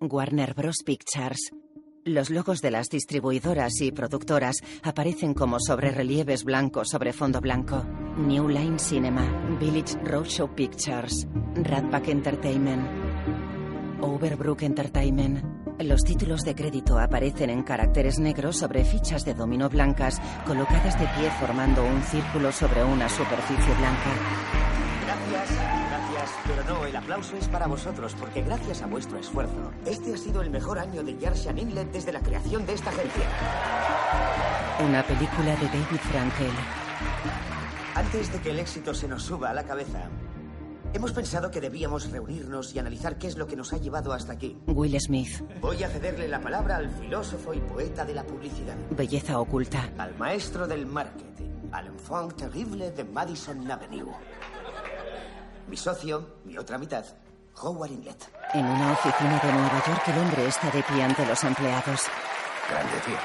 Warner Bros. Pictures. Los logos de las distribuidoras y productoras aparecen como sobre relieves blancos sobre fondo blanco. New Line Cinema, Village Roadshow Pictures, Radback Entertainment, Overbrook Entertainment. Los títulos de crédito aparecen en caracteres negros sobre fichas de dominó blancas colocadas de pie formando un círculo sobre una superficie blanca. Gracias, gracias, pero no, el aplauso es para vosotros, porque gracias a vuestro esfuerzo, este ha sido el mejor año de Yarshan Inlet desde la creación de esta agencia. Una película de David Frankel. Antes de que el éxito se nos suba a la cabeza, hemos pensado que debíamos reunirnos y analizar qué es lo que nos ha llevado hasta aquí. Will Smith. Voy a cederle la palabra al filósofo y poeta de la publicidad, Belleza oculta. al maestro del marketing, al enfant terrible de Madison Avenue. Mi socio, mi otra mitad, Howard Inlet. En una oficina de Nueva York, el hombre está de pie ante los empleados. Grande tío.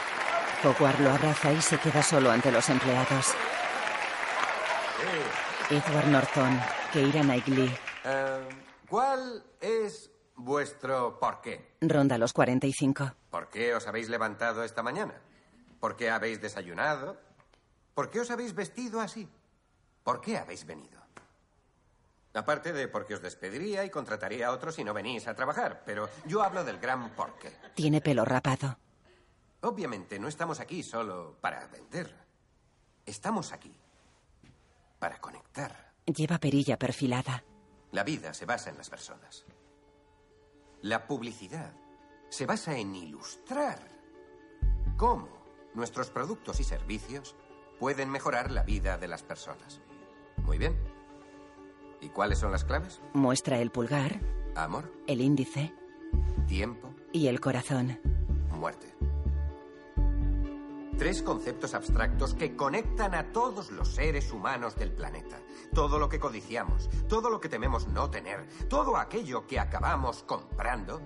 Howard lo abraza y se queda solo ante los empleados. Edward Norton, Keira Knightley, Eh, ¿Cuál es vuestro porqué? ronda los 45. ¿Por qué os habéis levantado esta mañana? ¿Por qué habéis desayunado? ¿Por qué os habéis vestido así? ¿Por qué habéis venido? Aparte de porque os despediría y contrataría a otros si no venís a trabajar, pero yo hablo del gran porqué. Tiene pelo rapado. Obviamente no estamos aquí solo para vender. Estamos aquí para conectar. Lleva perilla perfilada. La vida se basa en las personas. La publicidad se basa en ilustrar cómo nuestros productos y servicios pueden mejorar la vida de las personas. Muy bien. ¿Y cuáles son las claves? Muestra el pulgar, Amor, el índice tiempo, y el corazón. muerte. Tres conceptos abstractos que conectan a todos los seres humanos del planeta. Todo lo que codiciamos, todo lo que tememos no tener, todo aquello que acabamos comprando,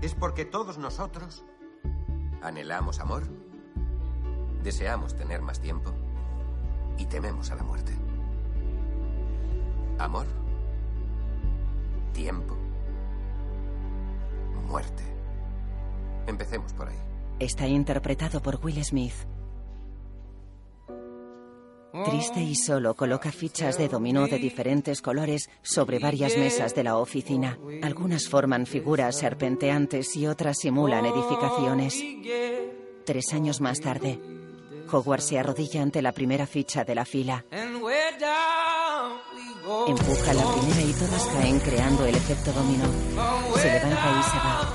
es porque todos nosotros anhelamos amor, deseamos tener más tiempo y tememos a la muerte. Amor, tiempo, muerte. Empecemos por ahí. Está interpretado por Will Smith. Triste y solo coloca fichas de dominó de diferentes colores sobre varias mesas de la oficina. Algunas forman figuras serpenteantes y otras simulan edificaciones. Tres años más tarde, Howard se arrodilla ante la primera ficha de la fila. Empuja la primera y todas caen creando el efecto dominó. Se levanta y se va.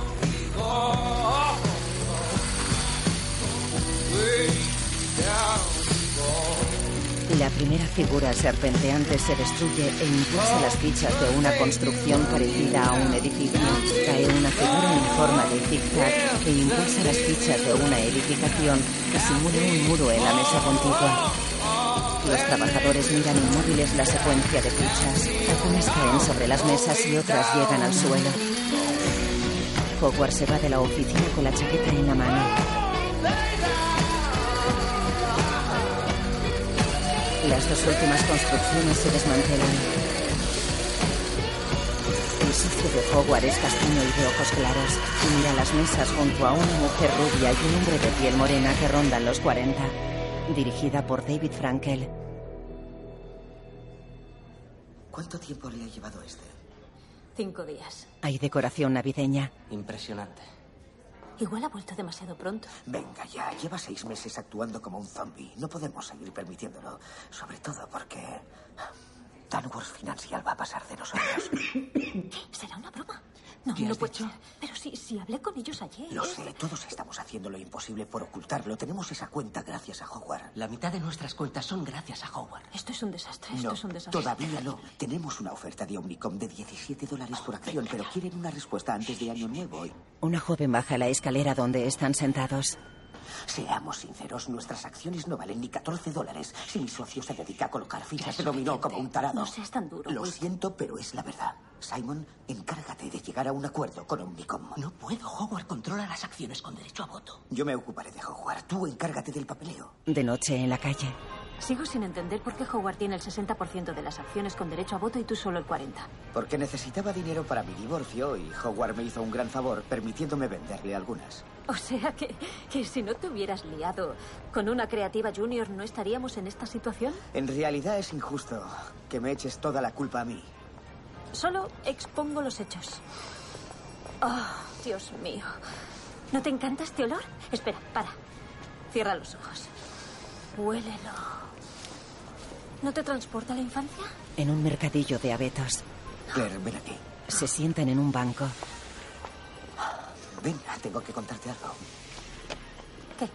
La primera figura serpenteante se destruye e impulsa las fichas de una construcción parecida a un edificio. Cae una figura en forma de zigzag e impulsa las fichas de una edificación que simula un muro en la mesa contigua. Los trabajadores miran inmóviles la secuencia de fichas. Algunas caen sobre las mesas y otras llegan al suelo. Howard se va de la oficina con la chaqueta en la mano. Las dos últimas construcciones se desmantelan. El socio de Howard es castaño y de ojos claros. Y mira las mesas junto a una mujer rubia y un hombre de piel morena que rondan los 40. Dirigida por David Frankel. ¿Cuánto tiempo le ha llevado este? Cinco días. Hay decoración navideña. Impresionante. Igual ha vuelto demasiado pronto. Venga ya, lleva seis meses actuando como un zombie. No podemos seguir permitiéndolo. Sobre todo porque... Danworth Financial va a pasar de nosotros. ¿Será una broma? No, ¿Qué no has puede dicho? ser. Pero sí, sí, hablé con ellos ayer. Lo sé, todos estamos haciendo lo imposible por ocultarlo. Tenemos esa cuenta gracias a Howard. La mitad de nuestras cuentas son gracias a Howard. Esto es un desastre, esto es un desastre. todavía no. Tenemos una oferta de Omnicom de 17 dólares por acción, pero quieren una respuesta antes de Año Nuevo. Una joven baja la escalera donde están sentados. Seamos sinceros, nuestras acciones no valen ni 14 dólares si mi socio se dedica a colocar fichas de dominó como un tarado. No seas tan duro. Lo siento, pero es la verdad. Simon, encárgate de llegar a un acuerdo con Omnicom. No puedo. Howard controla las acciones con derecho a voto. Yo me ocuparé de Howard. Tú encárgate del papeleo. De noche en la calle. Sigo sin entender por qué Howard tiene el 60% de las acciones con derecho a voto y tú solo el 40%. Porque necesitaba dinero para mi divorcio y Howard me hizo un gran favor permitiéndome venderle algunas. O sea que, que si no te hubieras liado con una creativa junior, ¿no estaríamos en esta situación? En realidad es injusto que me eches toda la culpa a mí. Solo expongo los hechos. Oh, Dios mío. ¿No te encanta este olor? Espera, para. Cierra los ojos. Huélelo. ¿No te transporta a la infancia? En un mercadillo de abetos. Claire, ven aquí. Se sientan en un banco. Ven, tengo que contarte algo. ¿Qué?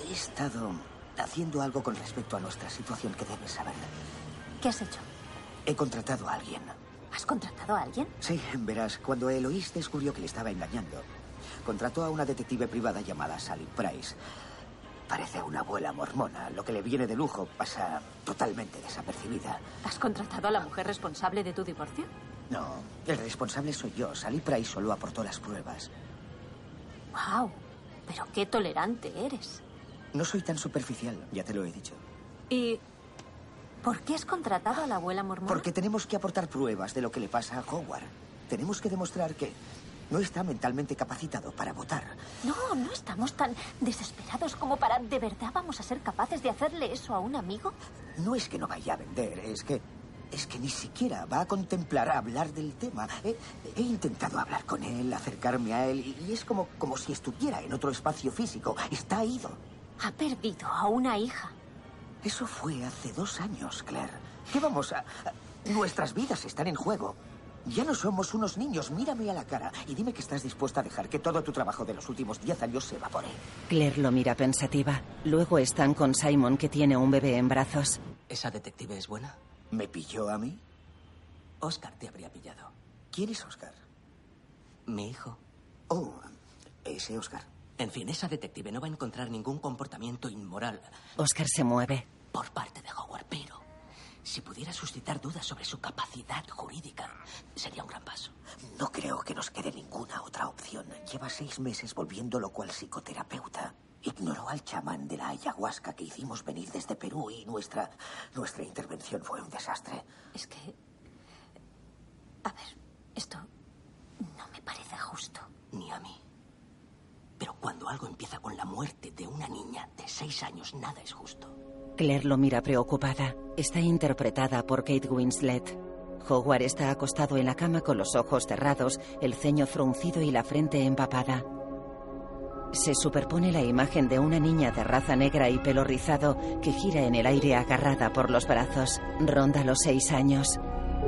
He estado haciendo algo con respecto a nuestra situación que debes saber. ¿Qué has hecho? He contratado a alguien. ¿Has contratado a alguien? Sí, verás, cuando Eloís descubrió que le estaba engañando, contrató a una detective privada llamada Sally Price. Parece una abuela mormona. Lo que le viene de lujo pasa totalmente desapercibida. ¿Has contratado a la mujer responsable de tu divorcio? No, el responsable soy yo. Sally Price solo aportó las pruebas. ¡Wow! Pero qué tolerante eres. No soy tan superficial, ya te lo he dicho. ¿Y por qué has contratado a la abuela mormona? Porque tenemos que aportar pruebas de lo que le pasa a Howard. Tenemos que demostrar que no está mentalmente capacitado para votar. No, no estamos tan desesperados como para... ¿De verdad vamos a ser capaces de hacerle eso a un amigo? No es que no vaya a vender, es que... Es que ni siquiera va a contemplar hablar del tema. He, he intentado hablar con él, acercarme a él, y, y es como, como si estuviera en otro espacio físico. Está ido. Ha perdido a una hija. Eso fue hace dos años, Claire. ¿Qué vamos a...? a- Nuestras vidas están en juego. Ya no somos unos niños. Mírame a la cara y dime que estás dispuesta a dejar que todo tu trabajo de los últimos diez años se evapore. Claire lo mira pensativa. Luego están con Simon, que tiene un bebé en brazos. ¿Esa detective es buena? ¿Me pilló a mí? Oscar te habría pillado. ¿Quién es Oscar? Mi hijo. Oh, ese Oscar. En fin, esa detective no va a encontrar ningún comportamiento inmoral Oscar se mueve. por parte de Howard, pero si pudiera suscitar dudas sobre su capacidad jurídica, sería un gran paso. No creo que nos quede ninguna otra opción. Lleva seis meses volviéndolo cual psicoterapeuta. Ignoró al chamán de la ayahuasca que hicimos venir desde Perú y nuestra, nuestra intervención fue un desastre. Es que... A ver, esto no me parece justo. Ni a mí. Pero cuando algo empieza con la muerte de una niña de seis años, nada es justo. Claire lo mira preocupada. Está interpretada por Kate Winslet. Howard está acostado en la cama con los ojos cerrados, el ceño fruncido y la frente empapada. Se superpone la imagen de una niña de raza negra y pelo rizado que gira en el aire agarrada por los brazos. Ronda los seis años.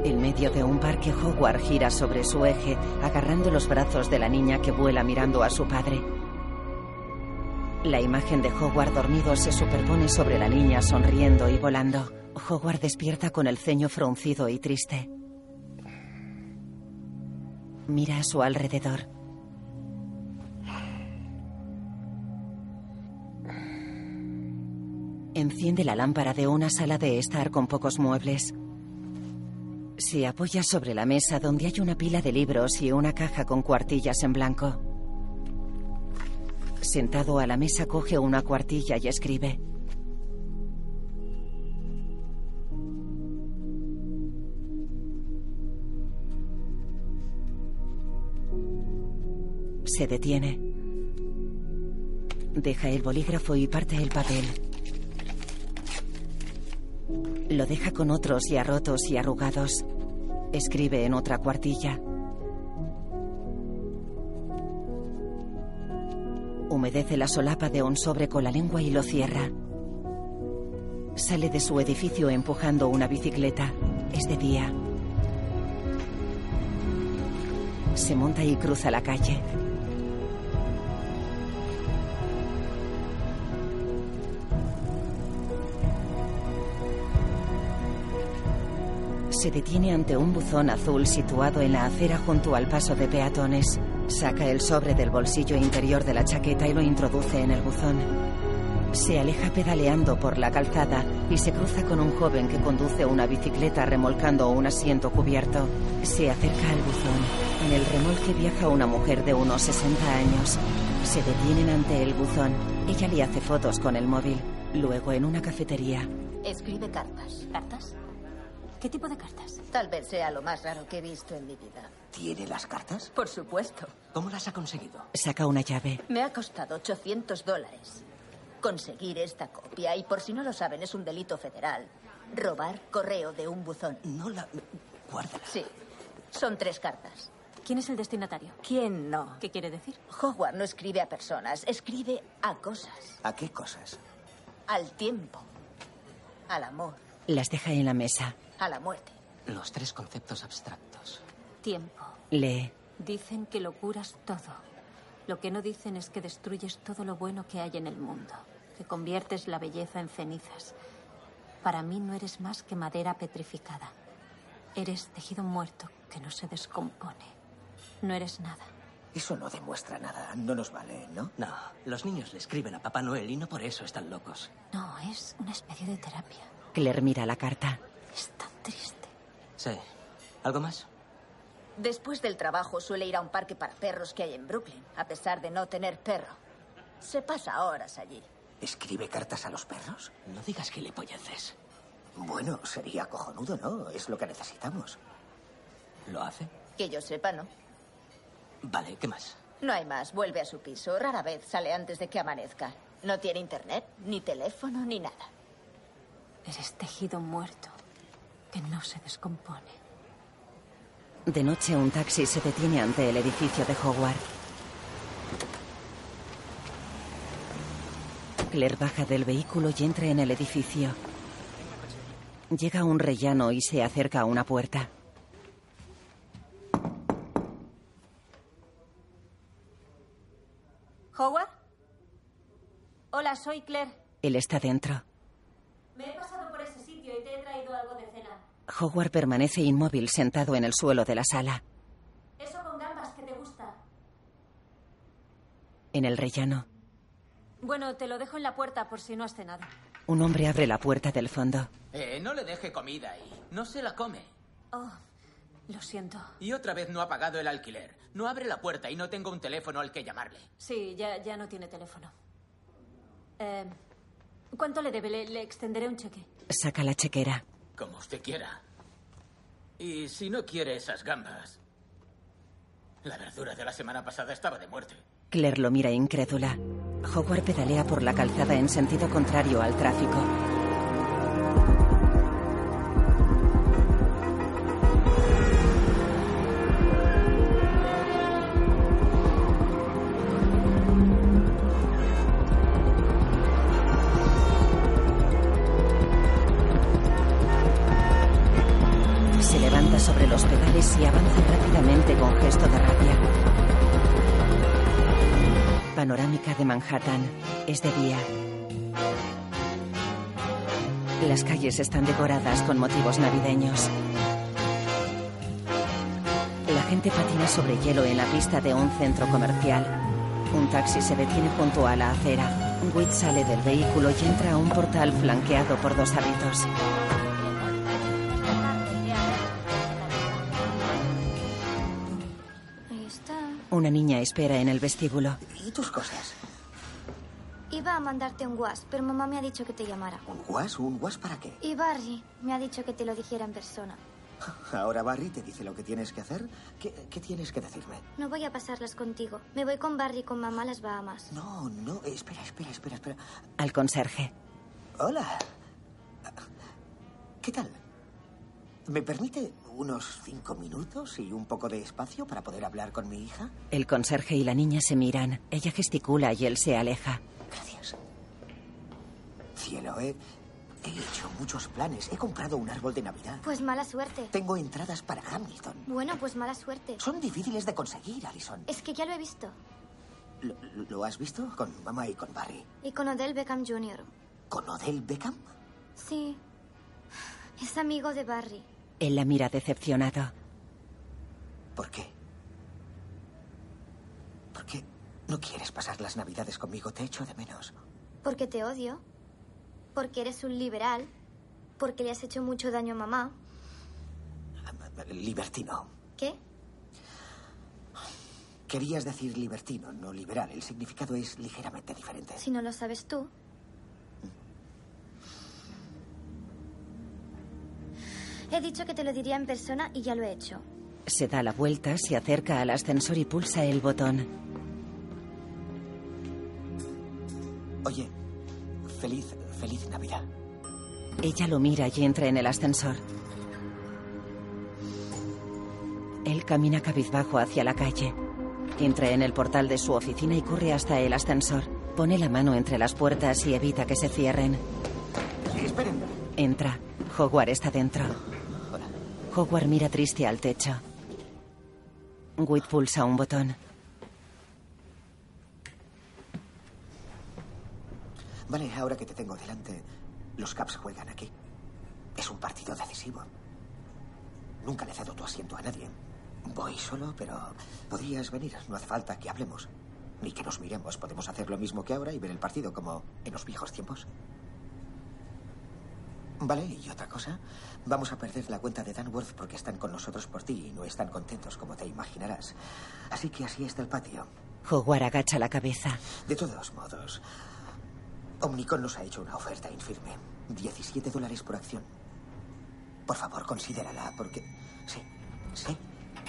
En medio de un parque, Howard gira sobre su eje, agarrando los brazos de la niña que vuela mirando a su padre. La imagen de Howard dormido se superpone sobre la niña sonriendo y volando. Howard despierta con el ceño fruncido y triste. Mira a su alrededor. Enciende la lámpara de una sala de estar con pocos muebles. Se apoya sobre la mesa donde hay una pila de libros y una caja con cuartillas en blanco. Sentado a la mesa coge una cuartilla y escribe. Se detiene. Deja el bolígrafo y parte el papel. Lo deja con otros ya rotos y arrugados. Escribe en otra cuartilla. Humedece la solapa de un sobre con la lengua y lo cierra. Sale de su edificio empujando una bicicleta. Es de día. Se monta y cruza la calle. Se detiene ante un buzón azul situado en la acera junto al paso de peatones. Saca el sobre del bolsillo interior de la chaqueta y lo introduce en el buzón. Se aleja pedaleando por la calzada y se cruza con un joven que conduce una bicicleta remolcando un asiento cubierto. Se acerca al buzón. En el remolque viaja una mujer de unos 60 años. Se detienen ante el buzón. Ella le hace fotos con el móvil. Luego, en una cafetería, Escribe cartas. ¿Cartas? ¿Qué tipo de cartas? Tal vez sea lo más raro que he visto en mi vida. ¿Tiene las cartas? Por supuesto. ¿Cómo las ha conseguido? saca una llave. Me ha costado 800 dólares conseguir esta copia y por si no lo saben es un delito federal. Robar correo de un buzón. No la... Guárdala. Sí. Son tres cartas. ¿Quién es el destinatario? ¿Quién no? ¿Qué quiere decir? Howard no escribe a personas, escribe a cosas. ¿A qué cosas? Al tiempo. Al amor. Las deja en la mesa. A la muerte. Los tres conceptos abstractos. Tiempo. Lee. Dicen que lo curas todo. Lo que no dicen es que destruyes todo lo bueno que hay en el mundo, que conviertes la belleza en cenizas. Para mí no eres más que madera petrificada. Eres tejido muerto que no se descompone. No eres nada. Eso no demuestra nada. No nos vale, ¿no? No, los niños le escriben a Papá Noel y no por eso están locos. No, es una especie de terapia. Claire mira la carta. Es tan triste. Sí. ¿Algo más? Después del trabajo suele ir a un parque para perros que hay en Brooklyn, a pesar de no tener perro. Se pasa horas allí. ¿Escribe cartas a los perros? No digas gilipolleces. Bueno, sería cojonudo, ¿no? Es lo que necesitamos. ¿Lo hace? Que yo sepa, ¿no? Vale, ¿qué más? No hay más. Vuelve a su piso. Rara vez sale antes de que amanezca. No tiene internet, ni teléfono, ni nada. Eres tejido muerto que no se descompone. De noche, un taxi se detiene ante el edificio de Howard. Claire baja del vehículo y entra en el edificio. Llega a un rellano y se acerca a una puerta. ¿Howard? Hola, soy Claire. Él está dentro. Me he pasado por ese sitio y te he traído algo de cena. Howard permanece inmóvil sentado en el suelo de la sala. Eso con gambas que te gusta. En el rellano, Bueno, te lo dejo en la puerta por si no has cenado. un hombre abre la puerta del fondo. Eh, no le deje comida ahí. No se la come. Oh, lo siento. Y otra vez no ha pagado el alquiler. No abre la puerta y no tengo un teléfono al que llamarle. Sí, ya, ya no tiene teléfono. Eh, ¿Cuánto le debe? Le, le extenderé un cheque. Saca la chequera. Como usted quiera. Y si no quiere esas gambas. La verdura de la semana pasada estaba de muerte. Claire lo mira incrédula. Howard pedalea por la calzada en sentido contrario al tráfico. Calles están decoradas con motivos navideños. La gente patina sobre hielo en la pista de un centro comercial. Un taxi se detiene junto a la acera. Witt sale del vehículo y entra a un portal flanqueado por dos hábitos. Una niña espera en el vestíbulo. ¿Y tus cosas? Iba a mandarte un WhatsApp, pero mamá me ha dicho que te llamara. ¿Un guas? ¿Un guas para qué? Y Barry me ha dicho que te lo dijera en persona. Ahora Barry te dice lo que tienes que hacer. ¿Qué, qué tienes que decirme? No voy a pasarlas contigo. Me voy con Barry y con mamá a las Bahamas. No, no, espera, espera, espera, espera. Al conserje. Hola. ¿Qué tal? ¿Me permite unos cinco minutos y un poco de espacio para poder hablar con mi hija? El conserje y la niña se miran. Ella gesticula y él se aleja. Cielo, he, he hecho muchos planes. He comprado un árbol de Navidad. Pues mala suerte. Tengo entradas para Hamilton. Bueno, pues mala suerte. Son difíciles de conseguir, Alison. Es que ya lo he visto. ¿Lo, lo has visto? Con mamá y con Barry. Y con Odell Beckham Jr. ¿Con Odell Beckham? Sí. Es amigo de Barry. Él la mira decepcionado. ¿Por qué? ¿Por qué no quieres pasar las Navidades conmigo? Te echo de menos. Porque te odio porque eres un liberal, porque le has hecho mucho daño a mamá. Libertino. ¿Qué? Querías decir libertino, no liberal. El significado es ligeramente diferente. Si no lo sabes tú. He dicho que te lo diría en persona y ya lo he hecho. Se da la vuelta, se acerca al ascensor y pulsa el botón. Oye, feliz feliz Navidad. Ella lo mira y entra en el ascensor. Él camina cabizbajo hacia la calle. Entra en el portal de su oficina y corre hasta el ascensor. Pone la mano entre las puertas y evita que se cierren. esperen. Entra. Hogwarts está dentro. Hola. Hogwarts mira triste al techo. Whit pulsa un botón. Vale, ahora que te tengo delante, los Caps juegan aquí. Es un partido decisivo. Nunca le cedo tu asiento a nadie. Voy solo, pero podrías venir. No hace falta que hablemos. Ni que nos miremos. Podemos hacer lo mismo que ahora y ver el partido como en los viejos tiempos. Vale, y otra cosa. Vamos a perder la cuenta de Danworth porque están con nosotros por ti y no están contentos como te imaginarás. Así que así está el patio. Hogwarts agacha la cabeza. De todos modos, Omnicon nos ha hecho una oferta infirme. 17 dólares por acción. Por favor, considérala, porque... Sí, sí.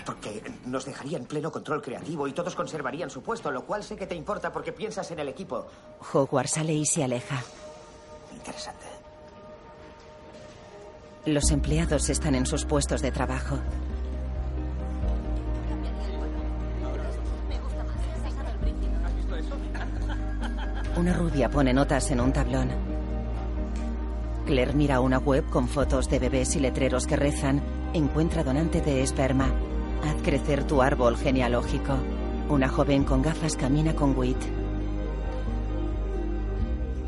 Porque nos dejaría en pleno control creativo y todos conservarían su puesto, lo cual sé que te importa porque piensas en el equipo. Hogwarts sale y se aleja. Interesante. Los empleados están en sus puestos de trabajo. Una rubia pone notas en un tablón. Claire mira una web con fotos de bebés y letreros que rezan. Encuentra donante de esperma. Haz crecer tu árbol genealógico. Una joven con gafas camina con Wit.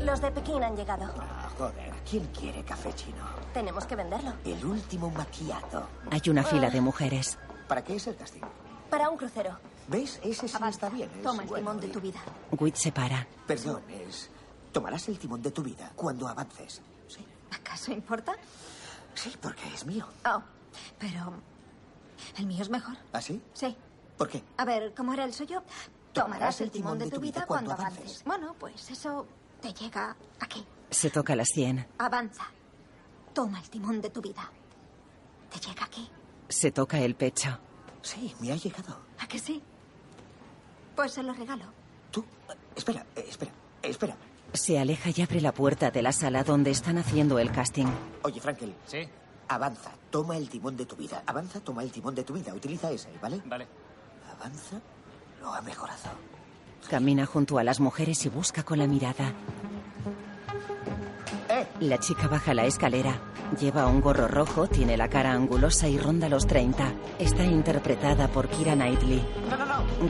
Los de Pekín han llegado. Ah, joder, ¿quién quiere café chino? Tenemos que venderlo. El último maquillato. Hay una fila de mujeres. ¿Para qué es el casting? Para un crucero. ¿Ves? Ese sí está bien. es Toma el bueno timón de tu vida. Wit se para. Perdón, es... Tomarás el timón de tu vida cuando avances. Sí, ¿Acaso importa? sí, porque es mío. Oh, pero... ¿El mío es mejor? ¿Así? Sí. ¿Por qué? A ver, ¿cómo era el suyo? Tomarás el timón de tu vida cuando avances. Bueno, pues eso te llega aquí. Se toca la sien. Avanza. Toma el timón de tu vida. Te llega aquí. Se toca el pecho. Sí, me ha llegado. ¿A que sí? Pues se lo regalo. Tú... Espera, eh, espera, espera. Se aleja y abre la puerta de la sala donde están haciendo el casting. Oye, Frankel. Sí, Avanza, toma el timón de tu vida. Avanza, toma el timón de tu vida. Utiliza ese, ¿vale? vale. Avanza, lo ha mejorado. Camina junto a las mujeres y busca con la mirada. La chica baja la escalera. Lleva un gorro rojo, tiene la cara angulosa y ronda los 30. Está interpretada por Kira Knightley.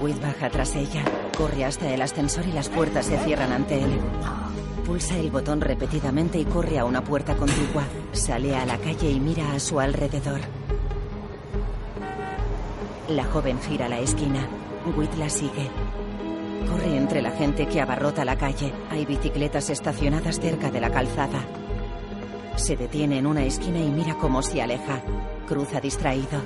Whit baja tras ella. Corre hasta el ascensor y las puertas se cierran ante él. Pulsa el botón repetidamente y corre a una puerta contigua. Sale a la calle y mira a su alrededor. La joven gira la esquina. Whit la sigue. Corre entre la gente que abarrota la calle. Hay bicicletas estacionadas cerca de la calzada. Se detiene en una esquina y mira cómo se aleja. Cruza distraído.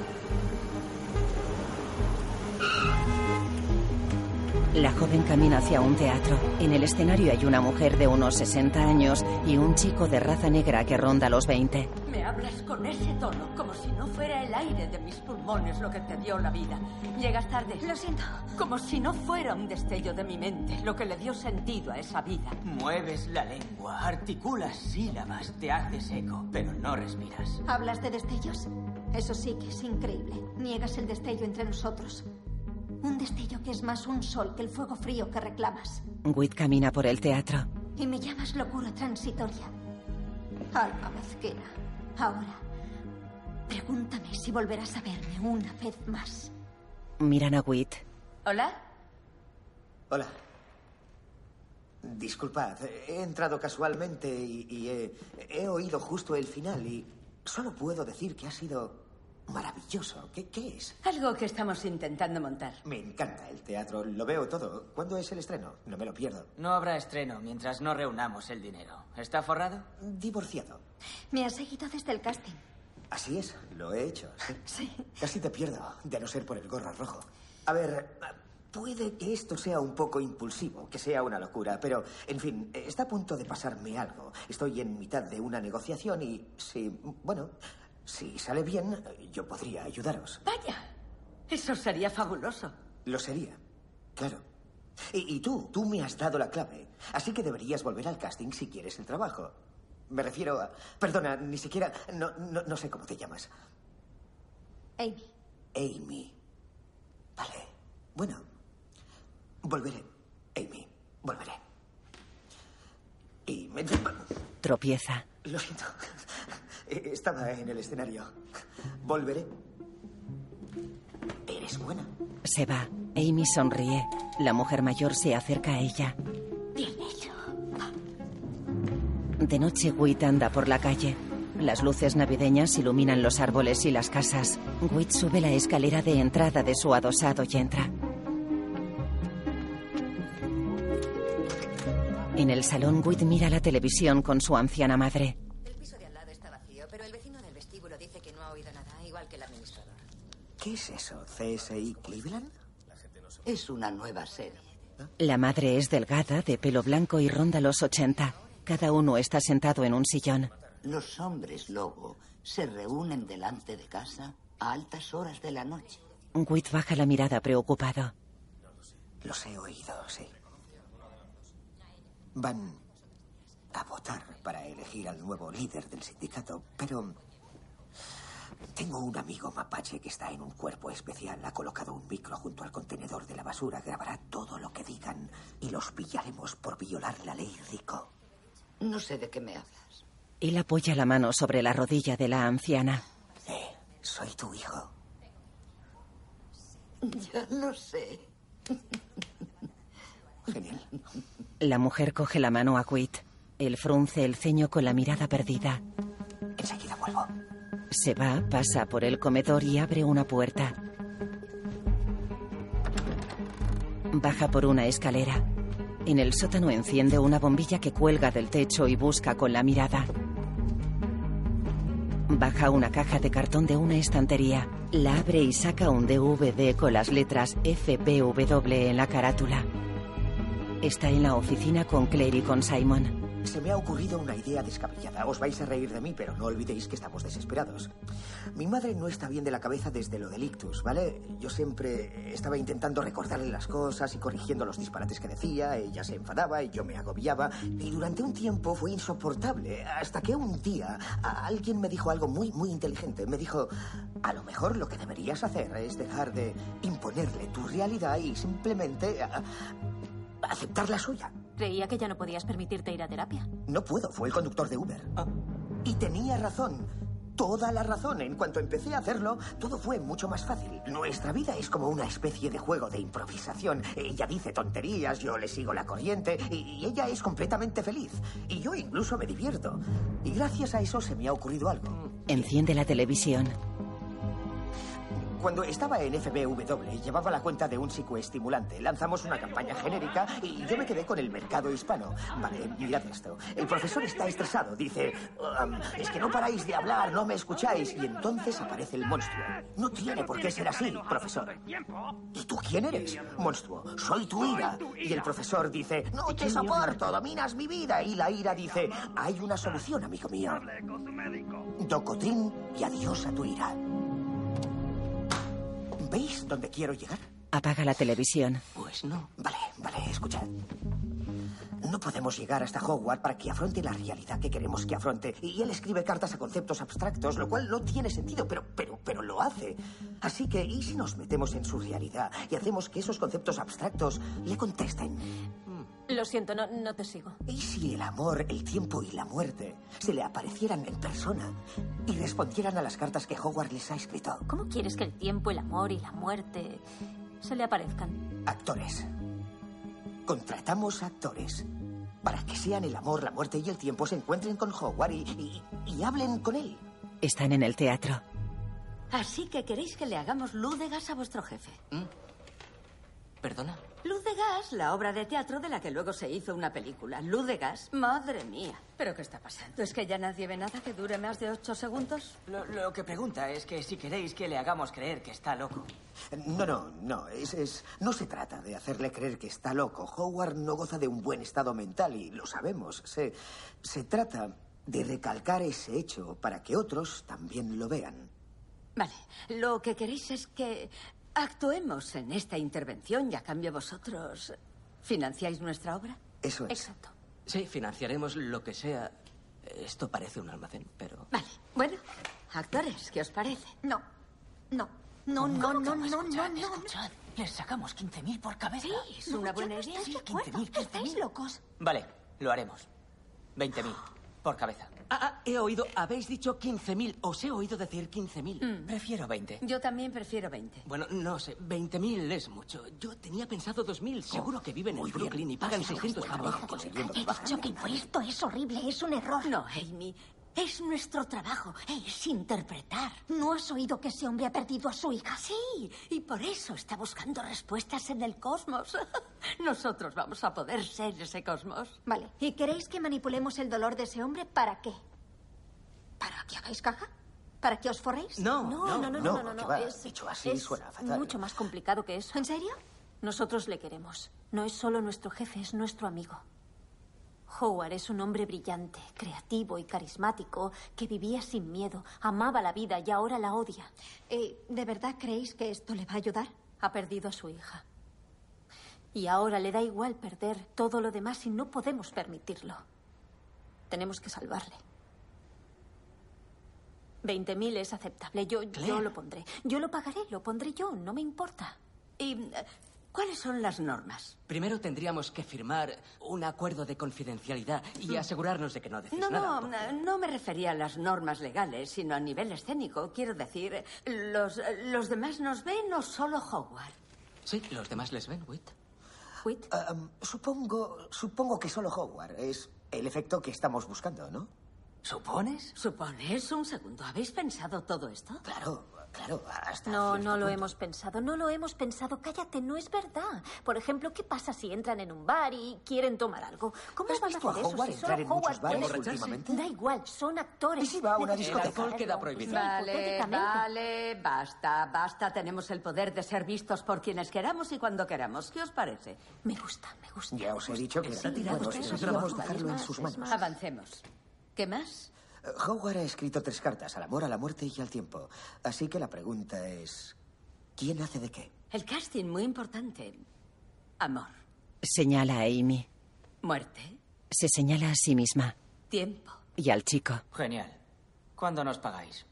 La joven camina hacia un teatro. En el escenario hay una mujer de unos 60 años y un chico de raza negra que ronda los 20. Me hablas con ese tono, como si no fuera el aire de mis pulmones lo que te dio la vida. Llegas tarde. Lo siento. Como si no fuera un destello de mi mente lo que le dio sentido a esa vida. Mueves la lengua, articulas sílabas, te haces eco, pero no respiras. ¿Hablas de destellos? Eso sí que es increíble. Niegas el destello entre nosotros. Un destello que es más un sol que el fuego frío que reclamas. Whit camina por el teatro. Y me llamas locura transitoria. Alma mezquina. Ahora, pregúntame si volverás a verme una vez más. Miran a Whit. ¿Hola? Hola. Disculpad, he entrado casualmente y, y he, he oído justo el final y solo puedo decir que ha sido maravilloso. ¿Qué, ¿Qué es? Algo que estamos intentando montar. Me encanta el teatro, lo veo todo. ¿Cuándo es el estreno? No me lo pierdo. No habrá estreno mientras no reunamos el dinero. ¿Está forrado? Divorciado. Me has seguido desde el casting. Así es, lo he hecho, sí. Sí. Casi te pierdo, de no ser por el gorro rojo. A ver, puede que esto sea un poco impulsivo, que sea una locura, pero, en fin, está a punto de pasarme algo. Estoy en mitad de una negociación y, sí, bueno, Si sale bien, yo podría ayudaros. Vaya, eso sería fabuloso. Lo sería, claro. Y, y tú, tú me has dado la clave. Así que deberías volver al casting si quieres el trabajo. Me refiero a... Perdona, ni siquiera... No, no, no sé cómo te llamas. Amy. Amy. Vale. Bueno. Volveré. Amy. Volveré. Y me... Tropieza. Lo siento. Estaba en el escenario. Volveré. Eres buena. Se va. Amy sonríe. La mujer mayor se acerca a ella. Bien hecho. De noche, Wit anda por la calle. Las luces navideñas iluminan los árboles y las casas. Wit sube la escalera de entrada de su adosado y entra. En el salón, Wit mira la televisión con su anciana madre. El piso de al lado está vacío, pero el vecino del vestíbulo dice que no ha oído nada, igual que el administrador. ¿Qué es eso? ¿CSI Cleveland? Es una nueva serie. La madre es delgada, de pelo blanco y ronda los 80. Cada uno está sentado en un sillón. Los hombres lobo se reúnen delante de casa a altas horas de la noche. Wit baja la mirada preocupado. Los he oído, sí. Van a votar para elegir al nuevo líder del sindicato, pero tengo un amigo mapache que está en un cuerpo especial. Ha colocado un micro junto al contenedor de la basura. Grabará todo lo que digan y los pillaremos por violar la ley rico. No sé de qué me hablas. Él apoya la mano sobre la rodilla de la anciana. Eh, soy tu hijo. Ya lo sé. Genial. La mujer coge la mano a Wit. Él frunce el ceño con la mirada perdida. Enseguida vuelvo. Se va, pasa por el comedor y abre una puerta. Baja por una escalera. En el sótano enciende una bombilla que cuelga del techo y busca con la mirada. Baja una caja de cartón de una estantería. La abre y saca un DVD con las letras FPW en la carátula. Está en la oficina con Claire y con Simon. Se me ha ocurrido una idea descabellada. Os vais a reír de mí, pero no olvidéis que estamos desesperados. Mi madre no está bien de la cabeza desde lo del ictus, ¿vale? Yo siempre estaba intentando recordarle las cosas y corrigiendo los disparates que decía. Ella se enfadaba y yo me agobiaba. Y durante un tiempo fue insoportable. Hasta que un día alguien me dijo algo muy, muy inteligente. Me dijo, a lo mejor lo que deberías hacer es dejar de imponerle tu realidad y simplemente aceptar la suya. Creía que ya no podías permitirte ir a terapia. No puedo, fue el conductor de Uber. Y tenía razón. Toda la razón. En cuanto empecé a hacerlo, todo fue mucho más fácil. Nuestra vida es como una especie de juego de improvisación. Ella dice tonterías, yo le sigo la corriente y, y ella es completamente feliz. Y yo incluso me divierto. Y gracias a eso se me ha ocurrido algo. Enciende la televisión. Cuando estaba en FBW, llevaba la cuenta de un psicoestimulante. Lanzamos una campaña genérica y yo me quedé con el mercado hispano. Vale, mirad esto. El profesor está estresado. Dice, "Um, es que no paráis de hablar, no me escucháis. Y entonces aparece el monstruo. No tiene por qué ser así, profesor. ¿Y tú quién eres? Monstruo, soy tu ira. Y el profesor dice, no te soporto, dominas mi vida. Y la ira dice, hay una solución, amigo mío. Docotrin y adiós a tu ira. ¿Veis dónde quiero llegar? Apaga la televisión. Pues no. Vale, vale, escuchad. No podemos llegar hasta Hogwarts para que afronte la realidad que queremos que afronte. Y él escribe cartas a conceptos abstractos, lo cual no tiene sentido, pero, pero, pero lo hace. Así que, ¿y si nos metemos en su realidad y hacemos que esos conceptos abstractos le contesten? Lo siento, no, no te sigo. ¿Y si el amor, el tiempo y la muerte se le aparecieran en persona y respondieran a las cartas que Hogwarts les ha escrito? ¿Cómo quieres que el tiempo, el amor y la muerte se le aparezcan? Actores. Contratamos actores para que sean el amor, la muerte y el tiempo se encuentren con Howard y, y- y hablen con él. Están en el teatro. Así que queréis que le hagamos luz de gas a vuestro jefe. ¿Perdona? Luz de gas, la obra de teatro de la que luego se hizo una película. Luz de gas, madre mía. ¿Pero qué está pasando? ¿Es que ya nadie ve nada que dure más de ocho segundos? Lo, lo que pregunta es que si queréis que le hagamos creer que está loco. No, no, no. Es, es- no se trata de hacerle creer que está loco. Howard no goza de un buen estado mental y lo sabemos. Se, se trata de recalcar ese hecho para que otros también lo vean. Vale, lo que queréis es que actuemos en esta intervención y a cambio vosotros financiáis nuestra obra. Eso es. Exacto. Sí, financiaremos lo que sea. Esto parece un almacén, pero... Vale, bueno, actores, ¿qué os parece? No, no, no, no, no, no, no, Escuchad, no. escuchad. Les sacamos 15.000 por cabeza. Sí, es una buena idea. Sí, 15.000, 15.000. ¿Estáis locos? Vale, lo haremos. 20.000 por cabeza. Ah, ah, he oído, habéis dicho 15.000. Os he oído decir 15.000. Prefiero 20. Yo también prefiero 20. Bueno, no sé, 20.000 es mucho. Yo tenía pensado 2.000. Seguro que viven en muy bien. Brooklyn y pagan 600 pavos. Consiguiendo He dicho que esto es horrible, es un error. No, Amy, es nuestro trabajo, es interpretar. ¿No has oído que ese hombre ha perdido a su hija? Sí, y por eso está buscando respuestas en el cosmos. Nosotros vamos a poder ser ese cosmos. Vale. ¿Y queréis que manipulemos el dolor de ese hombre para qué? ¿Para que hagáis caja? ¿Para que os forréis? No, No, no, no, no, no, no, no, Es, dicho así es suena fatal. mucho más complicado que eso. ¿En serio? Nosotros le queremos. No es solo nuestro jefe, es nuestro amigo. Howard es un hombre brillante, creativo y carismático que vivía sin miedo, amaba la vida y ahora la odia. Eh, ¿De verdad creéis que esto le va a ayudar? Ha perdido a su hija. Y ahora le da igual perder todo lo demás y no podemos permitirlo. Tenemos que salvarle. 20.000 es aceptable. Yo, yo lo pondré. Yo lo pagaré, lo pondré yo, no me importa. ¿Y cuáles son las normas? Primero tendríamos que firmar un acuerdo de confidencialidad y asegurarnos de que no decís No, nada. no, eh, no me refería a las normas legales, sino a nivel escénico. Quiero decir, ¿los, los demás nos ven o solo Howard? Sí, los demás les ven, Whit. Whit, um, supongo, supongo que solo Howard es el efecto que estamos buscando, ¿no? ¿Supones? ¿Supones? Un segundo, ¿habéis pensado todo esto? Claro, claro, hasta No, no lo punto. hemos pensado, no lo hemos pensado. Cállate, no es verdad. Por ejemplo, ¿qué pasa si entran en un bar y quieren tomar algo? ¿Cómo ¿Has van a visto a hacer eso Howard si entrar solo en Howard bares últimamente? Da igual, son actores. ¿Y si va a una discoteca? alcohol queda prohibido. Vale, vale, basta, basta. Tenemos el poder de ser vistos por quienes queramos y cuando queramos. ¿Qué os parece? Me gusta, me gusta. Ya os he dicho que Está sí, tirado, bueno, es su deberíamos trabajo. dejarlo en sus manos. Avancemos. ¿Qué más? Howard ha escrito tres cartas al amor, a la muerte y al tiempo. Así que la pregunta es, ¿quién hace de qué? El casting, muy importante. Amor, Señala a Amy. muerte, Se señala a sí misma tiempo. y al chico. Genial. ¿Cuándo nos pagáis?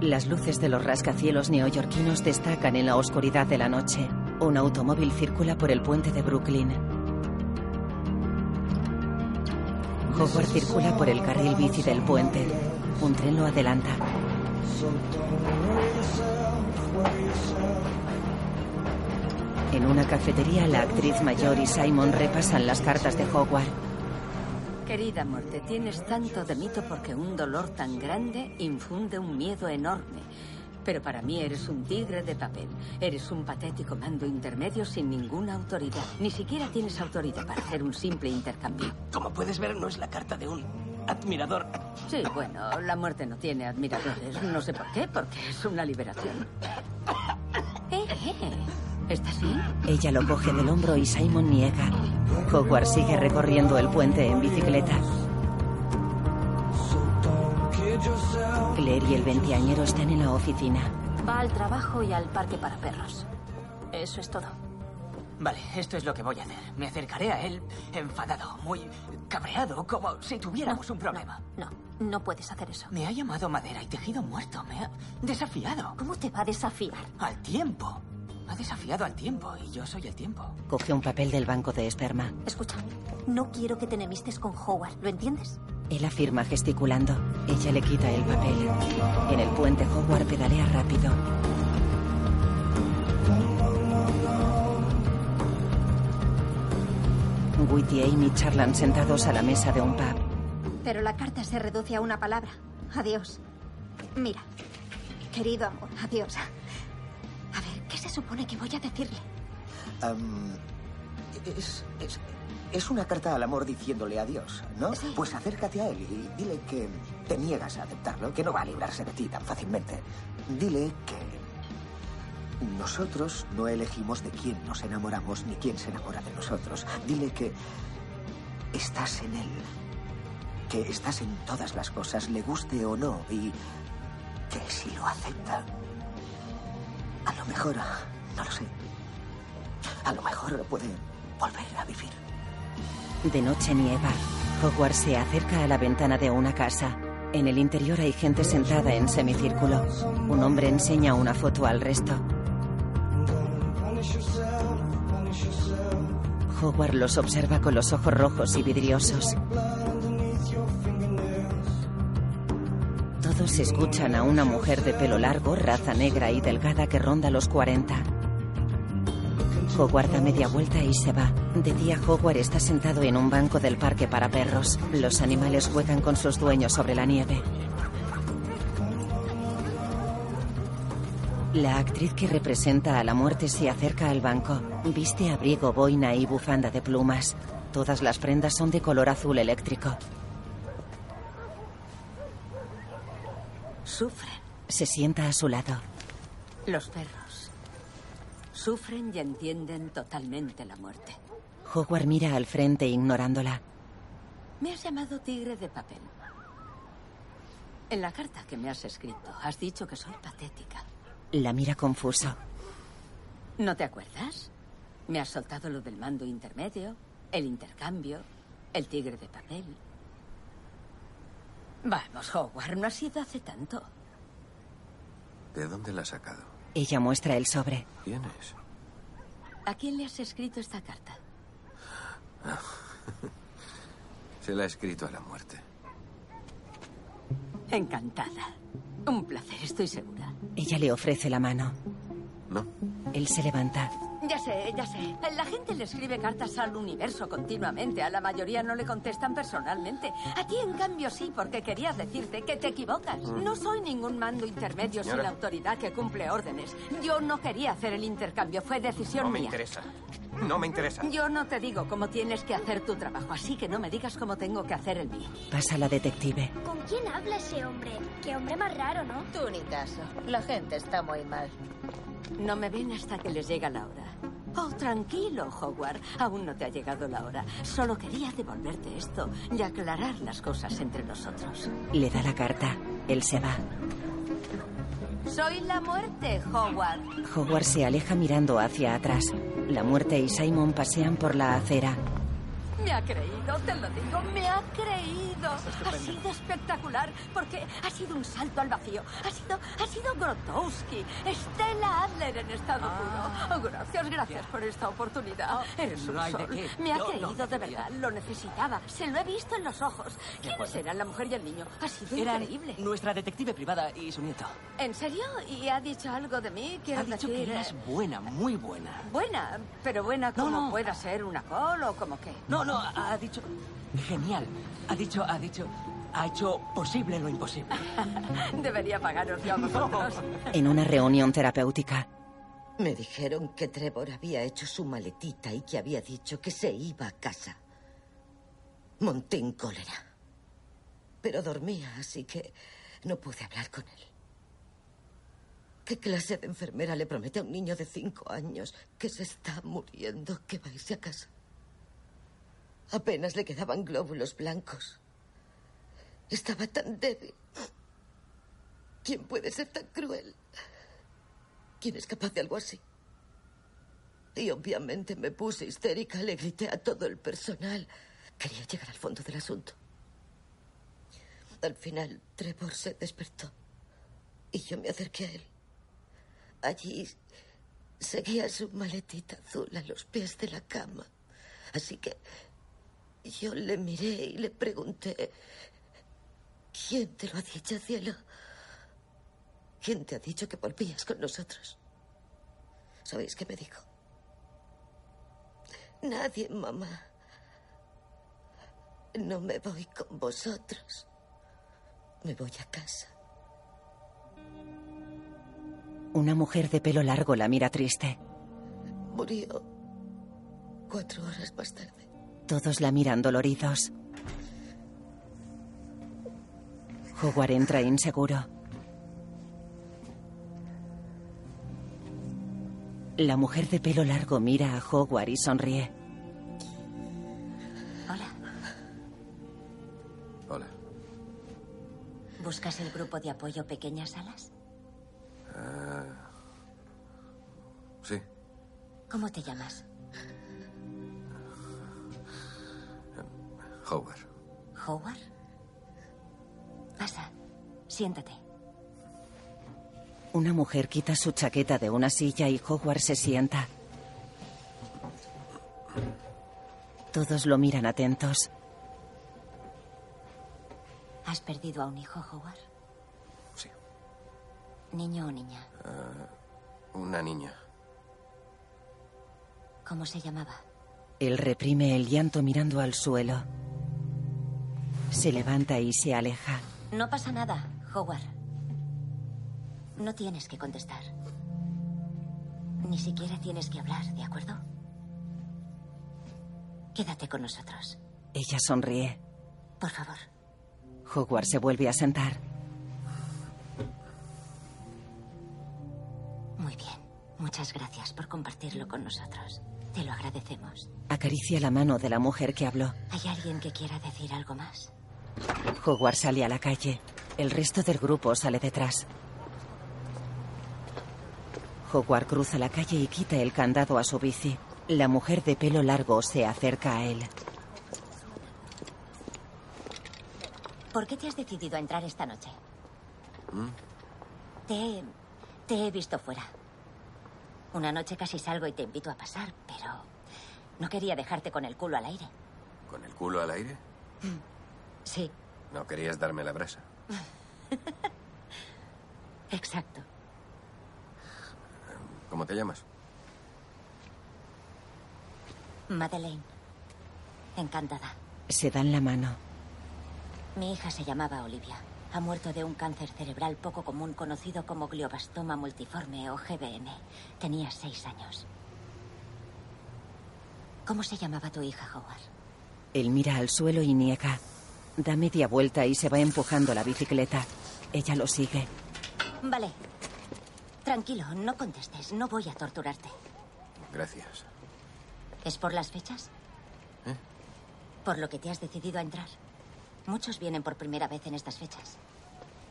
Las luces de los rascacielos neoyorquinos destacan en la oscuridad de la noche. Un automóvil circula por el puente de Brooklyn. Howard circula por el carril bici del puente. Un tren lo adelanta. En una cafetería, la actriz mayor y Simon repasan las cartas de Howard. Querida muerte, tienes tanto de mito porque un dolor tan grande infunde un miedo enorme. Pero para mí eres un tigre de papel. Eres un patético mando intermedio sin ninguna autoridad. Ni siquiera tienes autoridad para hacer un simple intercambio. Como puedes ver, no es la carta de un admirador. Sí, bueno, la muerte no tiene admiradores. No sé por qué, porque es una liberación. Eh, eh, ¿Estás bien? Ella lo coge del hombro y Simon niega. Howard sigue recorriendo el puente en bicicleta. Claire y el veinteañero están en la oficina. Va al trabajo y al parque para perros. Eso es todo. Vale, esto es lo que voy a hacer. Me acercaré a él enfadado, muy cabreado, como si tuviéramos un problema. No, no puedes hacer eso. Me ha llamado madera y tejido muerto. Me ha desafiado. ¿Cómo te va a desafiar? Al tiempo. Ha desafiado al tiempo y yo soy el tiempo. Coge un papel del banco de esperma. Escucha, no quiero que te enemistes con Howard, ¿lo entiendes? Él afirma gesticulando. Ella le quita el papel. En el puente, Howard pedalea rápido. Whit y Amy charlan sentados a la mesa de un pub. Pero la carta se reduce a una palabra. Adiós. Mira, querido amor, adiós. A ver, ¿qué se supone que voy a decirle? Am, es, es, es una carta al amor diciéndole adiós, ¿no? Sí. Pues acércate a él y dile que te niegas a aceptarlo, que no va a librarse de ti tan fácilmente. Dile que nosotros no elegimos de quién nos enamoramos ni quién se enamora de nosotros. Dile que estás en él que estás en todas las cosas, le guste o no, y que si lo acepta, a lo mejor, no lo sé, a lo mejor puede volver a vivir. De noche nieva. Hogwarts se acerca a la ventana de una casa. En el interior hay gente sentada en semicírculo. Un hombre enseña una foto al resto. Hogwarts los observa con los ojos rojos y vidriosos. Todos escuchan a una mujer de pelo largo, raza negra y delgada que ronda los 40. Hogwarts da media vuelta y se va. De día, Hogwarts está sentado en un banco del parque para perros. Los animales juegan con sus dueños sobre la nieve. La actriz que representa a la muerte se acerca al banco. Viste abrigo, boina y bufanda de plumas. Todas las prendas son de color azul eléctrico. Sufren. Se sienta a su lado. Los perros. Sufren y entienden totalmente la muerte. Hogwarts mira al frente ignorándola. Me has llamado tigre de papel. En la carta que me has escrito, has dicho que soy patética. La mira confuso. ¿No te acuerdas? Me has soltado lo del mando intermedio, el intercambio, el tigre de papel. Vamos, Howard, no ha sido hace tanto. ¿De dónde la has sacado? Ella muestra el sobre. ¿Quién es? ¿A quién le has escrito esta carta? Se la ha escrito a la muerte. Encantada. Un placer, estoy segura. Ella le ofrece la mano. No. Él se levanta. Ya sé, ya sé. La gente le escribe cartas al universo continuamente. A la mayoría no le contestan personalmente. A ti, en cambio, sí, porque querías decirte que te equivocas. Mm. No soy ningún mando intermedio sin Señora. autoridad que cumple órdenes. Yo no quería hacer el intercambio. Fue decisión No me mía. interesa. No me interesa. Yo no te digo cómo tienes que hacer tu trabajo, así que no me digas cómo tengo que hacer el mío. Pasa la detective. ¿Con quién habla ese hombre? Qué hombre más raro, ¿no? Tú ni caso. La gente está muy mal. No me ven hasta que les llega la hora. Oh, tranquilo, Howard. Aún no te ha llegado la hora. Solo quería devolverte esto y aclarar las cosas entre nosotros. Le da la carta. Él se va. Soy la muerte, Howard. Hogwarts se aleja mirando hacia atrás. La muerte y Simon pasean por la acera. Me ha creído, te lo digo, me ha creído. Ha sido espectacular porque ha sido un salto al vacío. Ha sido, ha sido Grotowski, Stella Adler en estado puro. Oh, gracias, gracias por esta oportunidad. Eres un sol. Me ha No, no, creído de verdad, lo necesitaba. Se lo he visto en los ojos. ¿Quiénes eran la mujer y el niño? Ha sido Eran increíble. nuestra detective privada y su nieto. ¿En serio? ¿Y ha dicho algo de mí? Quiero Ha dicho decir, que eras eh, buena, muy buena. Buena, pero buena como no. pueda ser una col o como qué. No, no, ha dicho... Genial. Ha dicho, ha dicho... Ha hecho posible lo imposible. Debería pagaros yo a vosotros. En una reunión terapéutica. Me dijeron que Trevor había hecho su maletita y que había dicho que se iba a casa. Monté en cólera. Pero dormía, así que no pude hablar con él. ¿Qué clase de enfermera le promete a un niño de cinco años que se está muriendo que va a irse a casa? Apenas le quedaban glóbulos blancos. Estaba tan débil. ¿Quién puede ser tan cruel? ¿Quién es capaz de algo así? Y obviamente me puse histérica, le grité a todo el personal. Quería llegar al fondo del asunto. Al final, Trevor se despertó y yo me acerqué a él. Allí seguía su maletita azul a los pies de la cama. Así que yo le miré y le pregunté, ¿quién te lo ha dicho, cielo? ¿Quién te ha dicho que volvías con nosotros? ¿Sabéis qué me dijo? Nadie, mamá. No me voy con vosotros. Me voy a casa. Una mujer de pelo largo la mira triste. Murió cuatro horas más tarde. Todos la miran doloridos. Howard entra inseguro. La mujer de pelo largo mira a Howard y sonríe. Hola. Hola. ¿Buscas el grupo de apoyo Pequeñas Alas? Ah, sí. ¿Cómo te llamas? Howard. ¿Howard? Pasa. Siéntate. Una mujer quita su chaqueta de una silla y Howard se sienta. Todos lo miran atentos. ¿Has perdido a un hijo, Howard? Sí. ¿Niño o niña? Ah, una niña. ¿Cómo se llamaba? Él reprime el llanto mirando al suelo. Se levanta y se aleja. No pasa nada, Howard. No tienes que contestar. Ni siquiera tienes que hablar, ¿de acuerdo? Quédate con nosotros. Ella sonríe. Por favor. Howard se vuelve a sentar. Muy bien. Muchas gracias por compartirlo con nosotros. Te lo agradecemos. Acaricia la mano de la mujer que habló. ¿Hay alguien que quiera decir algo más? Howard sale a la calle. El resto del grupo sale detrás. Howard cruza la calle y quita el candado a su bici. La mujer de pelo largo se acerca a él. ¿Por qué te has decidido a entrar esta noche? ¿Mm? Te he, te he visto fuera. Una noche casi salgo y te invito a pasar, pero no quería dejarte con el culo al aire. ¿Con el culo al aire? Sí, ¿No querías darme la brasa? exacto. ¿Cómo te llamas? Madeleine. Encantada. Se dan la mano. Mi hija se llamaba Olivia. Ha muerto de un cáncer cerebral poco común conocido como glioblastoma multiforme o GBM. Tenía seis años. ¿Cómo se llamaba tu hija, Howard? Él mira al suelo y niega. Da media vuelta y se va empujando la bicicleta. Ella lo sigue. Vale. Tranquilo, no contestes. No voy a torturarte. Gracias. ¿Es por las fechas? ¿Eh? ¿Por lo que te has decidido a entrar? Muchos vienen por primera vez en estas fechas.